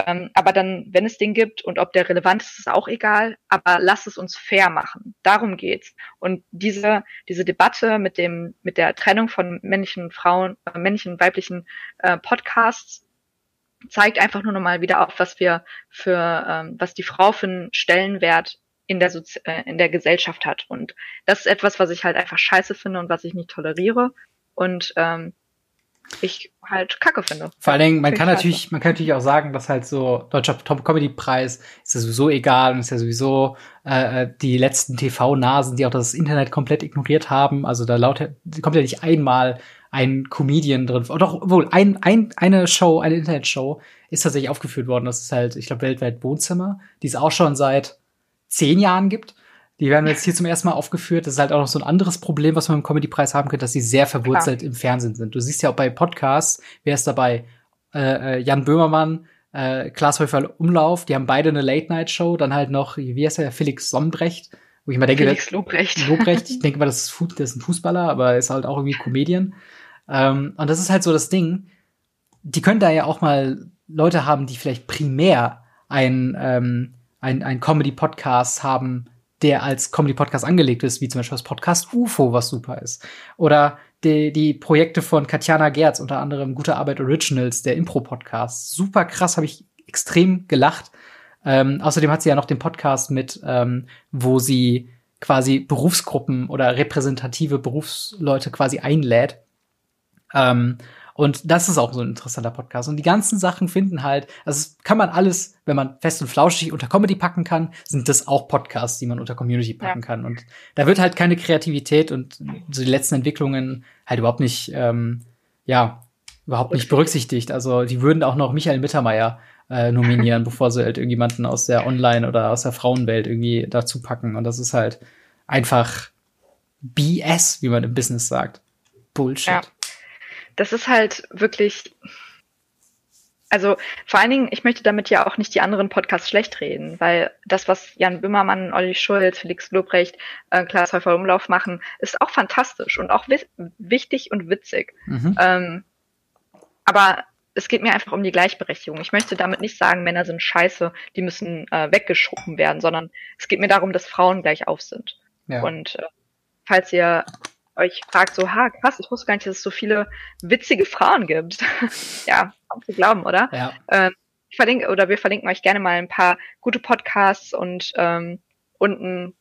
Ähm, aber dann, wenn es den gibt und ob der relevant ist, ist auch egal. Aber lass es uns fair machen. Darum geht's. Und diese diese Debatte mit dem mit der Trennung von männlichen Frauen, äh, männlichen und weiblichen äh, Podcasts zeigt einfach nur nochmal wieder auf, was wir für ähm, was die Frau für einen Stellenwert in der, Sozi äh, in der Gesellschaft hat. Und das ist etwas, was ich halt einfach scheiße finde und was ich nicht toleriere. Und ähm, ich halt kacke finde. Vor allen Dingen, man kann natürlich, man kann natürlich auch sagen, dass halt so deutscher Top Comedy Preis ist ja sowieso egal und ist ja sowieso äh, äh die letzten TV-Nasen, die auch das Internet komplett ignoriert haben. Also da lautet, kommt ja nicht einmal ein Comedian drin. Oder doch, wohl, ein, ein, eine Show, eine Internetshow ist tatsächlich aufgeführt worden. Das ist halt, ich glaube, weltweit Wohnzimmer. Die ist auch schon seit zehn Jahren gibt. Die werden jetzt hier zum ersten Mal aufgeführt. Das ist halt auch noch so ein anderes Problem, was man im Comedy-Preis haben könnte, dass sie sehr verwurzelt Klar. im Fernsehen sind. Du siehst ja auch bei Podcasts, wer ist dabei? Äh, äh Jan Böhmermann, äh, Klaas Häufer Umlauf, die haben beide eine Late-Night-Show. Dann halt noch, wie heißt der, Felix Sombrecht, wo ich mal denke, Felix Lobrecht. Lobrecht, ich [laughs] denke mal, das ist, das ist ein Fußballer, aber ist halt auch irgendwie Comedian. Ähm, und das ist halt so das Ding. Die können da ja auch mal Leute haben, die vielleicht primär ein ähm, ein, ein Comedy-Podcast haben, der als Comedy-Podcast angelegt ist, wie zum Beispiel das Podcast UFO, was super ist. Oder die, die Projekte von Katjana Gerz, unter anderem Gute Arbeit Originals, der Impro-Podcast. Super krass, habe ich extrem gelacht. Ähm, außerdem hat sie ja noch den Podcast mit, ähm, wo sie quasi Berufsgruppen oder repräsentative Berufsleute quasi einlädt. Ähm, und das ist auch so ein interessanter Podcast. Und die ganzen Sachen finden halt, also kann man alles, wenn man fest und flauschig unter Comedy packen kann, sind das auch Podcasts, die man unter Community packen ja. kann. Und da wird halt keine Kreativität und so die letzten Entwicklungen halt überhaupt nicht, ähm, ja, überhaupt nicht berücksichtigt. Also die würden auch noch Michael Mittermeier äh, nominieren, [laughs] bevor sie halt irgendjemanden aus der Online- oder aus der Frauenwelt irgendwie dazu packen. Und das ist halt einfach BS, wie man im Business sagt. Bullshit. Ja das ist halt wirklich, also vor allen Dingen, ich möchte damit ja auch nicht die anderen Podcasts schlecht reden, weil das, was Jan Böhmermann, Olli Schulz, Felix Lobrecht, äh, Klaas Häufer Umlauf machen, ist auch fantastisch und auch wichtig und witzig. Mhm. Ähm, aber es geht mir einfach um die Gleichberechtigung. Ich möchte damit nicht sagen, Männer sind scheiße, die müssen äh, weggeschoben werden, sondern es geht mir darum, dass Frauen gleich auf sind. Ja. Und äh, falls ihr euch fragt, so, ha, krass, ich wusste gar nicht, dass es so viele witzige Frauen gibt. [laughs] ja, kaum zu glauben, oder? Ja. Ähm, ich verlinke, oder wir verlinken euch gerne mal ein paar gute Podcasts und ähm, unten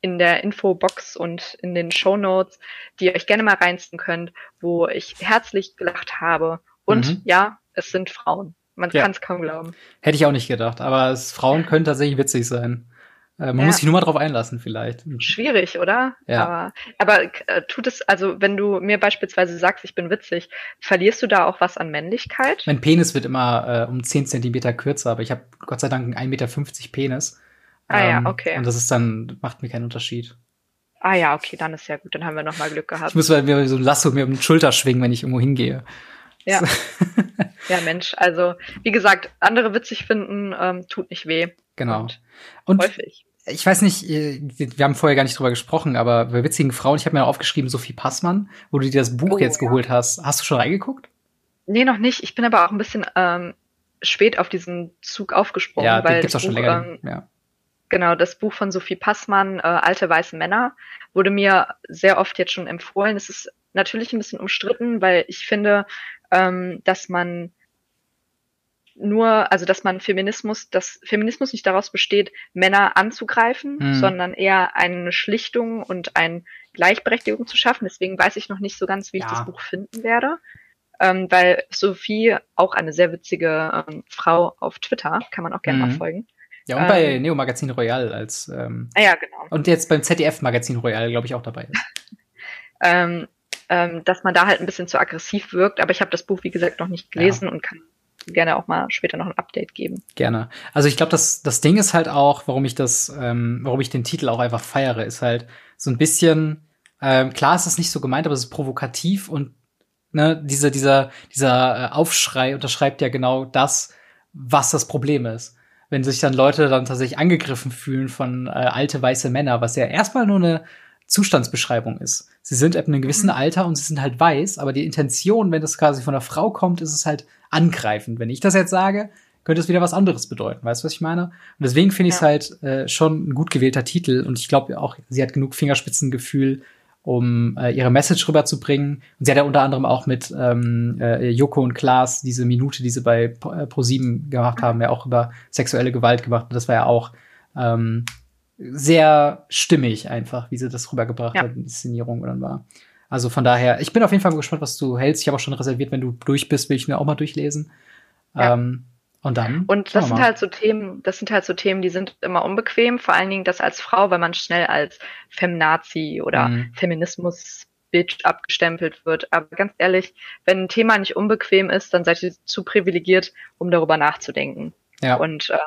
in der Infobox und in den Show Notes, die ihr euch gerne mal reinziehen könnt, wo ich herzlich gelacht habe. Und mhm. ja, es sind Frauen. Man ja. kann es kaum glauben. Hätte ich auch nicht gedacht, aber es, Frauen können tatsächlich witzig sein. Äh, man ja. muss sich nur mal drauf einlassen, vielleicht. Schwierig, oder? Ja. Aber, aber äh, tut es, also wenn du mir beispielsweise sagst, ich bin witzig, verlierst du da auch was an Männlichkeit? Mein Penis wird immer äh, um 10 Zentimeter kürzer, aber ich habe Gott sei Dank einen 1,50 Meter Penis. Ah ähm, ja, okay. Und das ist dann, macht mir keinen Unterschied. Ah ja, okay, dann ist ja gut, dann haben wir nochmal Glück gehabt. Ich muss mir so ein Lasso mir um die Schulter schwingen, wenn ich irgendwo hingehe. Ja. [laughs] ja, Mensch, also wie gesagt, andere witzig finden, ähm, tut nicht weh. Genau. Und, Und häufig. Ich weiß nicht, äh, wir haben vorher gar nicht drüber gesprochen, aber bei witzigen Frauen, ich habe mir aufgeschrieben, Sophie Passmann, wo du dir das Buch Oh, jetzt ja. geholt hast. Hast du schon reingeguckt? Nee, noch nicht. Ich bin aber auch ein bisschen ähm, spät auf diesen Zug aufgesprungen, ja, weil gibt's auch schon Buch, länger. ähm, ja. Genau, das Buch von Sophie Passmann, äh, Alte weiße Männer, wurde mir sehr oft jetzt schon empfohlen. Es ist natürlich ein bisschen umstritten, weil ich finde, ähm, dass man nur, also dass man Feminismus, dass Feminismus nicht daraus besteht, Männer anzugreifen, Mhm. sondern eher eine Schlichtung und eine Gleichberechtigung zu schaffen. Deswegen weiß ich noch nicht so ganz, wie ich Ja. das Buch finden werde. Ähm, weil Sophie auch eine sehr witzige ähm, Frau auf Twitter, kann man auch gerne Mhm. mal folgen. Ja, und bei ähm, Neo Magazin Royal als ähm, Ah ja, genau. und jetzt beim ZDF Magazin Royal, glaube ich, auch dabei ist. [laughs] ähm, ähm, dass man da halt ein bisschen zu aggressiv wirkt. Aber ich habe das Buch, wie gesagt, noch nicht gelesen und kann gerne auch mal später noch ein Update geben. Gerne. Also ich glaube, das, das Ding ist halt auch, warum ich das, ähm, warum ich den Titel auch einfach feiere, ist halt so ein bisschen, ähm, klar ist es nicht so gemeint, aber es ist provokativ und ne, diese, dieser, dieser äh, Aufschrei unterschreibt ja genau das, was das Problem ist. Wenn sich dann Leute dann tatsächlich angegriffen fühlen von äh, alte weiße Männer, was ja erstmal nur eine Zustandsbeschreibung ist. Sie sind ab einem gewissen Mhm. Alter und sie sind halt weiß, aber die Intention, wenn das quasi von einer Frau kommt, ist es halt angreifend. Wenn ich das jetzt sage, könnte es wieder was anderes bedeuten. Weißt du, was ich meine? Und deswegen finde ich es Ja. halt äh, schon ein gut gewählter Titel und ich glaube auch, sie hat genug Fingerspitzengefühl, um äh, ihre Message rüberzubringen. Und sie hat ja unter anderem auch mit ähm, äh, Joko und Klaas diese Minute, die sie bei Pro- äh, ProSieben gemacht haben, ja auch über sexuelle Gewalt gemacht. Und das war ja auch ähm, sehr stimmig einfach, wie sie das rübergebracht Ja. hat, die Inszenierung dann war. Also von daher, ich bin auf jeden Fall gespannt, was du hältst. Ich habe auch schon reserviert, wenn du durch bist, will ich mir auch mal durchlesen. Ja. Ähm, und dann. Und das sind halt so Themen, das sind halt so Themen, die sind immer unbequem, vor allen Dingen das als Frau, weil man schnell als Femnazi oder Mhm. Feminismus Bitch abgestempelt wird. Aber ganz ehrlich, wenn ein Thema nicht unbequem ist, dann seid ihr zu privilegiert, um darüber nachzudenken. ja. Und, äh,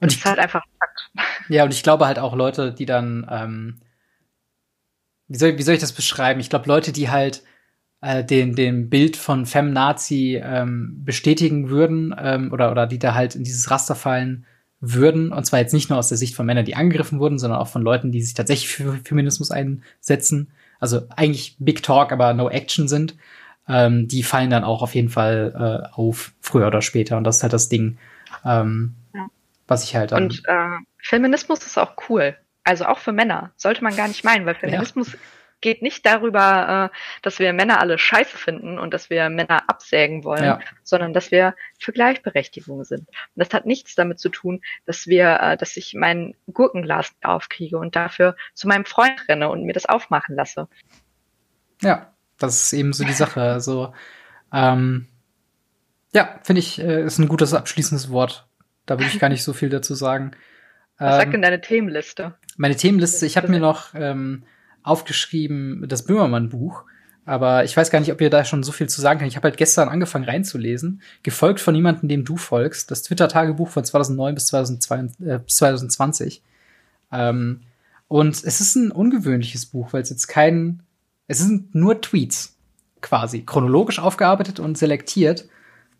Und das ich, ist halt einfach Fakt. Ja, und ich glaube halt auch Leute, die dann, ähm, wie, soll, wie soll ich das beschreiben? Ich glaube, Leute, die halt äh, den, den Bild von Femnazi ähm, bestätigen würden ähm, oder, oder die da halt in dieses Raster fallen würden, und zwar jetzt nicht nur aus der Sicht von Männern, die angegriffen wurden, sondern auch von Leuten, die sich tatsächlich für Feminismus einsetzen, also eigentlich Big Talk, aber No Action sind, ähm, die fallen dann auch auf jeden Fall äh, auf, früher oder später. Und das ist halt das Ding, ähm, Ja. was ich halt dann. Und äh, Feminismus ist auch cool. Also auch für Männer. Sollte man gar nicht meinen, weil Feminismus geht nicht darüber, äh, dass wir Männer alle scheiße finden und dass wir Männer absägen wollen, Ja. sondern dass wir für Gleichberechtigung sind. Und das hat nichts damit zu tun, dass wir, äh, dass ich mein Gurkenglas aufkriege und dafür zu meinem Freund renne und mir das aufmachen lasse. Ja, das ist eben so die Sache. Also, ähm, ja, finde ich, äh, ist ein gutes abschließendes Wort. Da will ich gar nicht so viel dazu sagen. Was sagt Ähm, denn deine Themenliste? meine Themenliste, ich habe mir noch ähm, aufgeschrieben das Böhmermann-Buch. Aber ich weiß gar nicht, ob ihr da schon so viel zu sagen könnt. Ich habe halt gestern angefangen reinzulesen, gefolgt von jemandem, dem du folgst. Das Twitter-Tagebuch von 2009 bis 2022, äh, 2020. Ähm, und es ist ein ungewöhnliches Buch, weil es jetzt kein, es sind nur Tweets quasi, chronologisch aufgearbeitet und selektiert.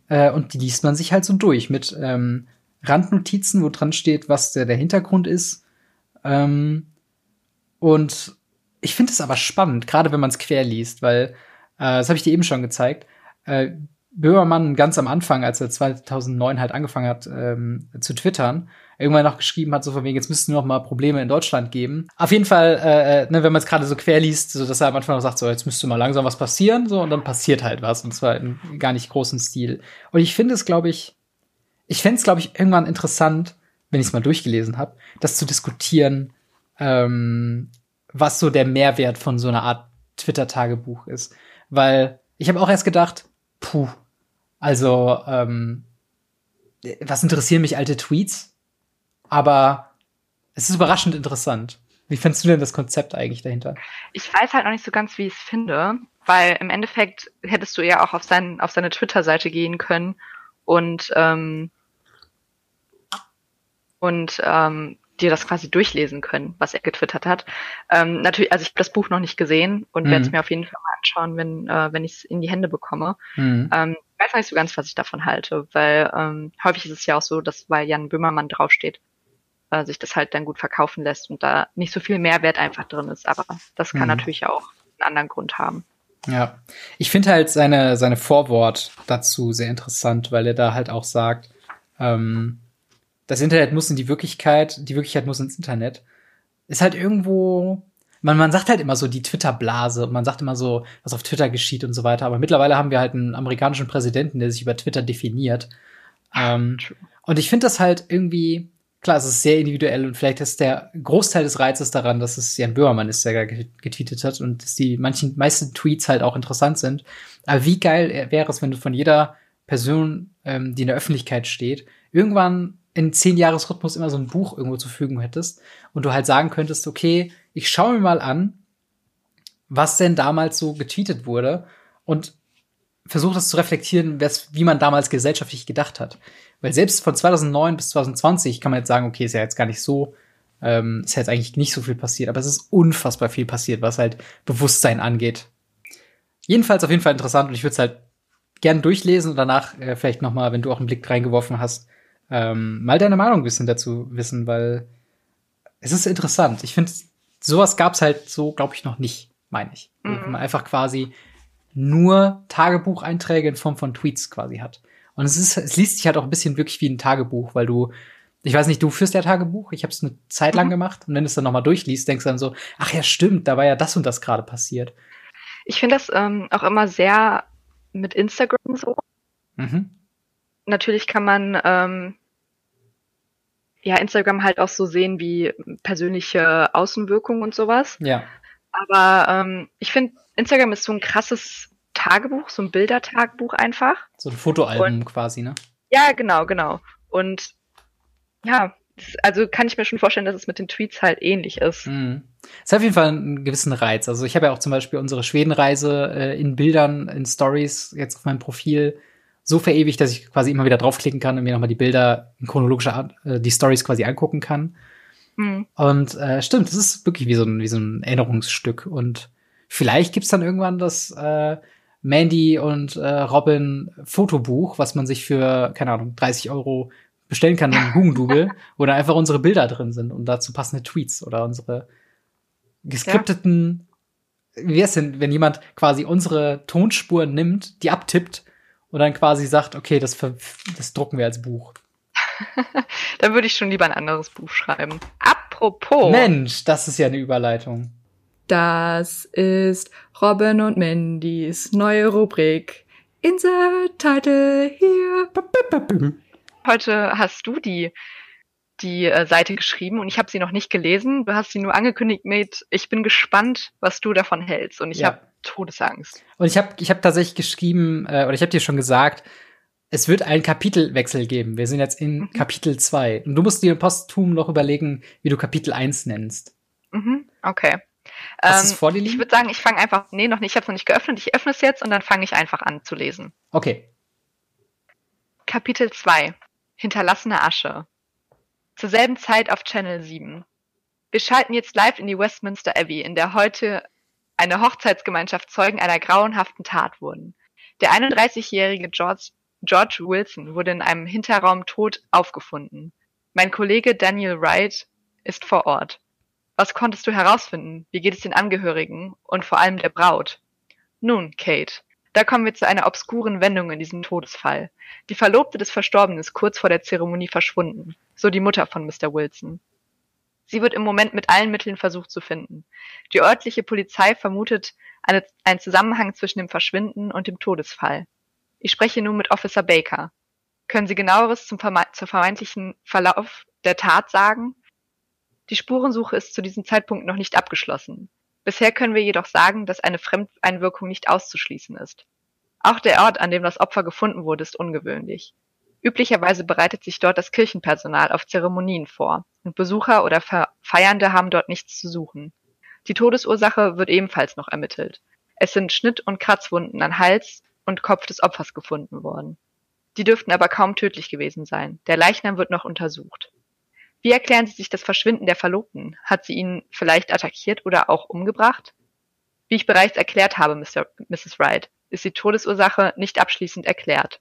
Äh, und die liest man sich halt so durch mit ähm, Randnotizen, wo dran steht, was der, der Hintergrund ist. Ähm, und ich finde es aber spannend, gerade wenn man es quer liest, weil, äh, das habe ich dir eben schon gezeigt, äh, Böhmermann ganz am Anfang, als er 2009 halt angefangen hat ähm, zu twittern, irgendwann noch geschrieben hat, so von wegen, jetzt müssten noch mal Probleme in Deutschland geben. Auf jeden Fall, äh, äh, ne, wenn man es gerade so quer liest, so dass er am Anfang noch sagt, so jetzt müsste mal langsam was passieren, so und dann passiert halt was und zwar in gar nicht großem Stil. Und ich finde es, glaube ich, ich fände es, glaube ich, irgendwann interessant, wenn ich es mal durchgelesen habe, das zu diskutieren, ähm, was so der Mehrwert von so einer Art Twitter-Tagebuch ist. Weil ich habe auch erst gedacht, puh, also, ähm, was interessieren mich alte Tweets? Aber es ist überraschend interessant. Wie findest du denn das Konzept eigentlich dahinter? Ich weiß halt noch nicht so ganz, wie ich es finde, weil im Endeffekt hättest du ja auch auf, sein, auf seine Twitter-Seite gehen können und, ähm, und ähm, dir das quasi durchlesen können, was er getwittert hat. Ähm, natürlich, also ich habe das Buch noch nicht gesehen und mhm. werde es mir auf jeden Fall mal anschauen, wenn, äh, wenn ich es in die Hände bekomme. Mhm. Ähm, ich weiß nicht so ganz, was ich davon halte, weil ähm, häufig ist es ja auch so, dass weil Jan Böhmermann draufsteht, äh, sich das halt dann gut verkaufen lässt und da nicht so viel Mehrwert einfach drin ist. Aber das kann mhm. natürlich auch einen anderen Grund haben. Ja, ich finde halt seine, seine Vorwort dazu sehr interessant, weil er da halt auch sagt, ähm, das Internet muss in die Wirklichkeit, die Wirklichkeit muss ins Internet. Ist halt irgendwo, man, man sagt halt immer so die Twitter-Blase, man sagt immer so, was auf Twitter geschieht und so weiter, aber mittlerweile haben wir halt einen amerikanischen Präsidenten, der sich über Twitter definiert. Ähm, und ich finde das halt irgendwie, klar, es ist sehr individuell und vielleicht ist der Großteil des Reizes daran, dass es Jan Böhmermann ist, der getweetet hat und dass die manchen, meisten Tweets halt auch interessant sind. Aber wie geil wäre es, wenn du von jeder Person, ähm, die in der Öffentlichkeit steht, irgendwann in zehn Jahresrhythmus immer so ein Buch irgendwo zur Verfügung hättest und du halt sagen könntest, okay, ich schaue mir mal an, was denn damals so getweetet wurde und versuche das zu reflektieren, wie man damals gesellschaftlich gedacht hat. Weil selbst von 2009 bis 2020 kann man jetzt sagen, okay, ist ja jetzt gar nicht so, ähm, ist ja jetzt eigentlich nicht so viel passiert, aber es ist unfassbar viel passiert, was halt Bewusstsein angeht. Jedenfalls auf jeden Fall interessant und ich würde es halt gern durchlesen und danach äh, vielleicht noch mal, wenn du auch einen Blick reingeworfen hast, ähm, mal deine Meinung ein bisschen dazu wissen, weil es ist interessant. Ich finde, sowas gab's halt so, glaube ich, noch nicht, meine ich. Mhm. Man einfach quasi nur Tagebucheinträge in Form von Tweets quasi hat. Und es ist, es liest sich halt auch ein bisschen wirklich wie ein Tagebuch, weil du, ich weiß nicht, du führst ja Tagebuch, ich habe es eine Zeit lang mhm. gemacht und wenn du es dann nochmal durchliest, denkst du dann so, ach ja, stimmt, da war ja das und das gerade passiert. Ich finde das ähm, auch immer sehr mit Instagram so. Mhm natürlich kann man ähm, ja Instagram halt auch so sehen wie persönliche Außenwirkungen und sowas. Ja. Aber ähm, ich finde, Instagram ist so ein krasses Tagebuch, so ein Bildertagebuch einfach. So ein Fotoalbum und, quasi, ne? Ja, genau, genau. Und ja, also kann ich mir schon vorstellen, dass es mit den Tweets halt ähnlich ist. Mhm. Es hat auf jeden Fall einen gewissen Reiz. Also ich habe ja auch zum Beispiel unsere Schwedenreise äh, in Bildern, in Stories jetzt auf meinem Profil so verewigt, dass ich quasi immer wieder draufklicken kann und mir nochmal die Bilder in chronologischer Art, äh, die Stories quasi angucken kann. Mhm. Und äh, stimmt, das ist wirklich wie so ein, wie so ein Erinnerungsstück. Und vielleicht gibt's dann irgendwann das äh, Mandy und äh, Robin Fotobuch, was man sich für, keine Ahnung, 30 Euro bestellen kann in [laughs] Hugendubel, wo da einfach unsere Bilder drin sind und dazu passende Tweets oder unsere geskripteten, ja. wie wär's denn, wenn jemand quasi unsere Tonspur nimmt, die abtippt und dann quasi sagt, okay, das, das drucken wir als Buch. [laughs] dann würde ich schon lieber ein anderes Buch schreiben. Apropos. Mensch, das ist ja eine Überleitung. Das ist Robin und Mandys neue Rubrik. Insert Title hier. Heute hast du die die äh, Seite geschrieben und ich habe sie noch nicht gelesen. Du hast sie nur angekündigt mit, ich bin gespannt, was du davon hältst. Und ich ja. habe Todesangst. Und ich habe ich hab tatsächlich geschrieben, äh, oder ich habe dir schon gesagt, es wird einen Kapitelwechsel geben. Wir sind jetzt in mhm. Kapitel 2. Und du musst dir posthum noch überlegen, wie du Kapitel 1 nennst. Mhm, okay. Hast ähm, vor dir liegen? Ich würde sagen, ich fange einfach, nee, noch nicht, ich habe es noch nicht geöffnet, ich öffne es jetzt und dann fange ich einfach an zu lesen. Okay. Kapitel 2. Hinterlassene Asche. Zur selben Zeit auf Channel 7. Wir schalten jetzt live in die Westminster Abbey, in der heute eine Hochzeitsgemeinschaft Zeugen einer grauenhaften Tat wurden. Der 31-jährige George, George Wilson wurde in einem Hinterraum tot aufgefunden. Mein Kollege Daniel Wright ist vor Ort. Was konntest du herausfinden? Wie geht es den Angehörigen und vor allem der Braut? Nun, Kate, da kommen wir zu einer obskuren Wendung in diesem Todesfall. Die Verlobte des Verstorbenen ist kurz vor der Zeremonie verschwunden, so die Mutter von Mr. Wilson. Sie wird im Moment mit allen Mitteln versucht zu finden. Die örtliche Polizei vermutet eine, einen Zusammenhang zwischen dem Verschwinden und dem Todesfall. Ich spreche nun mit Officer Baker. Können Sie genaueres zum verme zur vermeintlichen Verlauf der Tat sagen? Die Spurensuche ist zu diesem Zeitpunkt noch nicht abgeschlossen. Bisher können wir jedoch sagen, dass eine Fremdeinwirkung nicht auszuschließen ist. Auch der Ort, an dem das Opfer gefunden wurde, ist ungewöhnlich. Üblicherweise bereitet sich dort das Kirchenpersonal auf Zeremonien vor, und Besucher oder Feiernde haben dort nichts zu suchen. Die Todesursache wird ebenfalls noch ermittelt. Es sind Schnitt- und Kratzwunden an Hals und Kopf des Opfers gefunden worden. Die dürften aber kaum tödlich gewesen sein. Der Leichnam wird noch untersucht. Wie erklären Sie sich das Verschwinden der Verlobten? Hat sie ihn vielleicht attackiert oder auch umgebracht? Wie ich bereits erklärt habe, Mr. Mrs. Wright, ist die Todesursache nicht abschließend erklärt.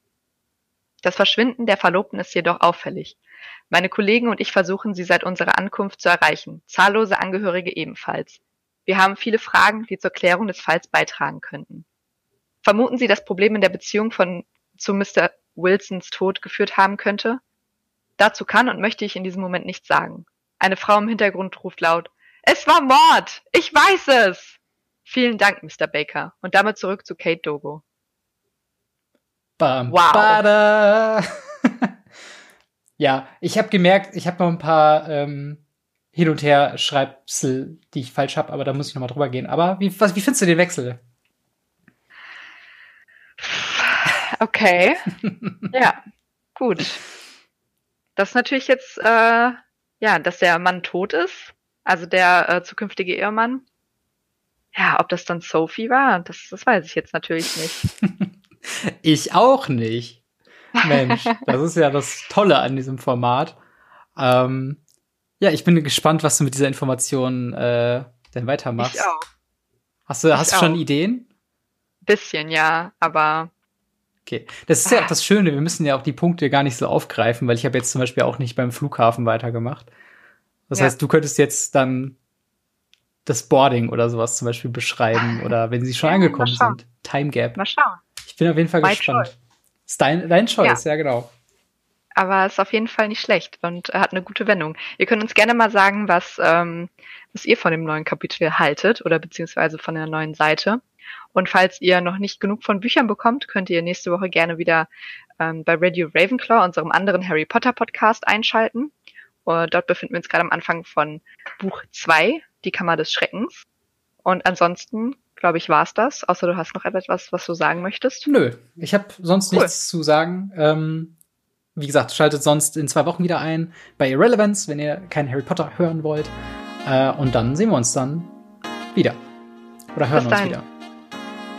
Das Verschwinden der Verlobten ist jedoch auffällig. Meine Kollegen und ich versuchen, sie seit unserer Ankunft zu erreichen, zahllose Angehörige ebenfalls. Wir haben viele Fragen, die zur Klärung des Falls beitragen könnten. Vermuten Sie, dass Probleme in der Beziehung von zu Mr. Wilsons Tod geführt haben könnte? Dazu kann und möchte ich in diesem Moment nichts sagen. Eine Frau im Hintergrund ruft laut, es war Mord! Ich weiß es! Vielen Dank, Mr. Baker. Und damit zurück zu Kate Dogo. Bam, wow. Bada. [laughs] ja, ich habe gemerkt, ich habe noch ein paar ähm, hin und her Schreibsel, die ich falsch habe, aber da muss ich noch mal drüber gehen. Aber wie, was, wie findest du den Wechsel? Okay. [laughs] ja, gut. Das ist natürlich jetzt, äh, ja, dass der Mann tot ist, also der äh, zukünftige Ehemann. Ja, ob das dann Sophie war, das, das weiß ich jetzt natürlich nicht. [laughs] ich auch nicht. Mensch, [laughs] das ist ja das Tolle an diesem Format. Ähm, ja, ich bin gespannt, was du mit dieser Information äh, denn weitermachst. Ich auch. Hast du, hast du schon auch. Ideen? Bisschen, ja, aber Okay, das ist ja auch das Schöne, wir müssen ja auch die Punkte gar nicht so aufgreifen, weil ich habe jetzt zum Beispiel auch nicht beim Flughafen weitergemacht. Das ja. heißt, du könntest jetzt dann das Boarding oder sowas zum Beispiel beschreiben oder wenn sie schon ja, angekommen sind. Time Gap. Mal schauen. Ich bin auf jeden Fall My gespannt. Choice. Ist dein, dein Choice, ja. ja genau. Aber ist auf jeden Fall nicht schlecht und hat eine gute Wendung. Ihr könnt uns gerne mal sagen, was, ähm, was ihr von dem neuen Kapitel haltet oder beziehungsweise von der neuen Seite. Und falls ihr noch nicht genug von Büchern bekommt, könnt ihr nächste Woche gerne wieder ähm, bei Radio Ravenclaw, unserem anderen Harry Potter Podcast, einschalten. Und dort befinden wir uns gerade am Anfang von Buch 2, Die Kammer des Schreckens. Und ansonsten, glaube ich, war's das. Außer du hast noch etwas, was du sagen möchtest. Nö, ich habe sonst cool. nichts zu sagen. Ähm, wie gesagt, schaltet sonst in zwei Wochen wieder ein bei Irrelevance, wenn ihr keinen Harry Potter hören wollt. Äh, und dann sehen wir uns dann wieder. Oder hören uns wieder.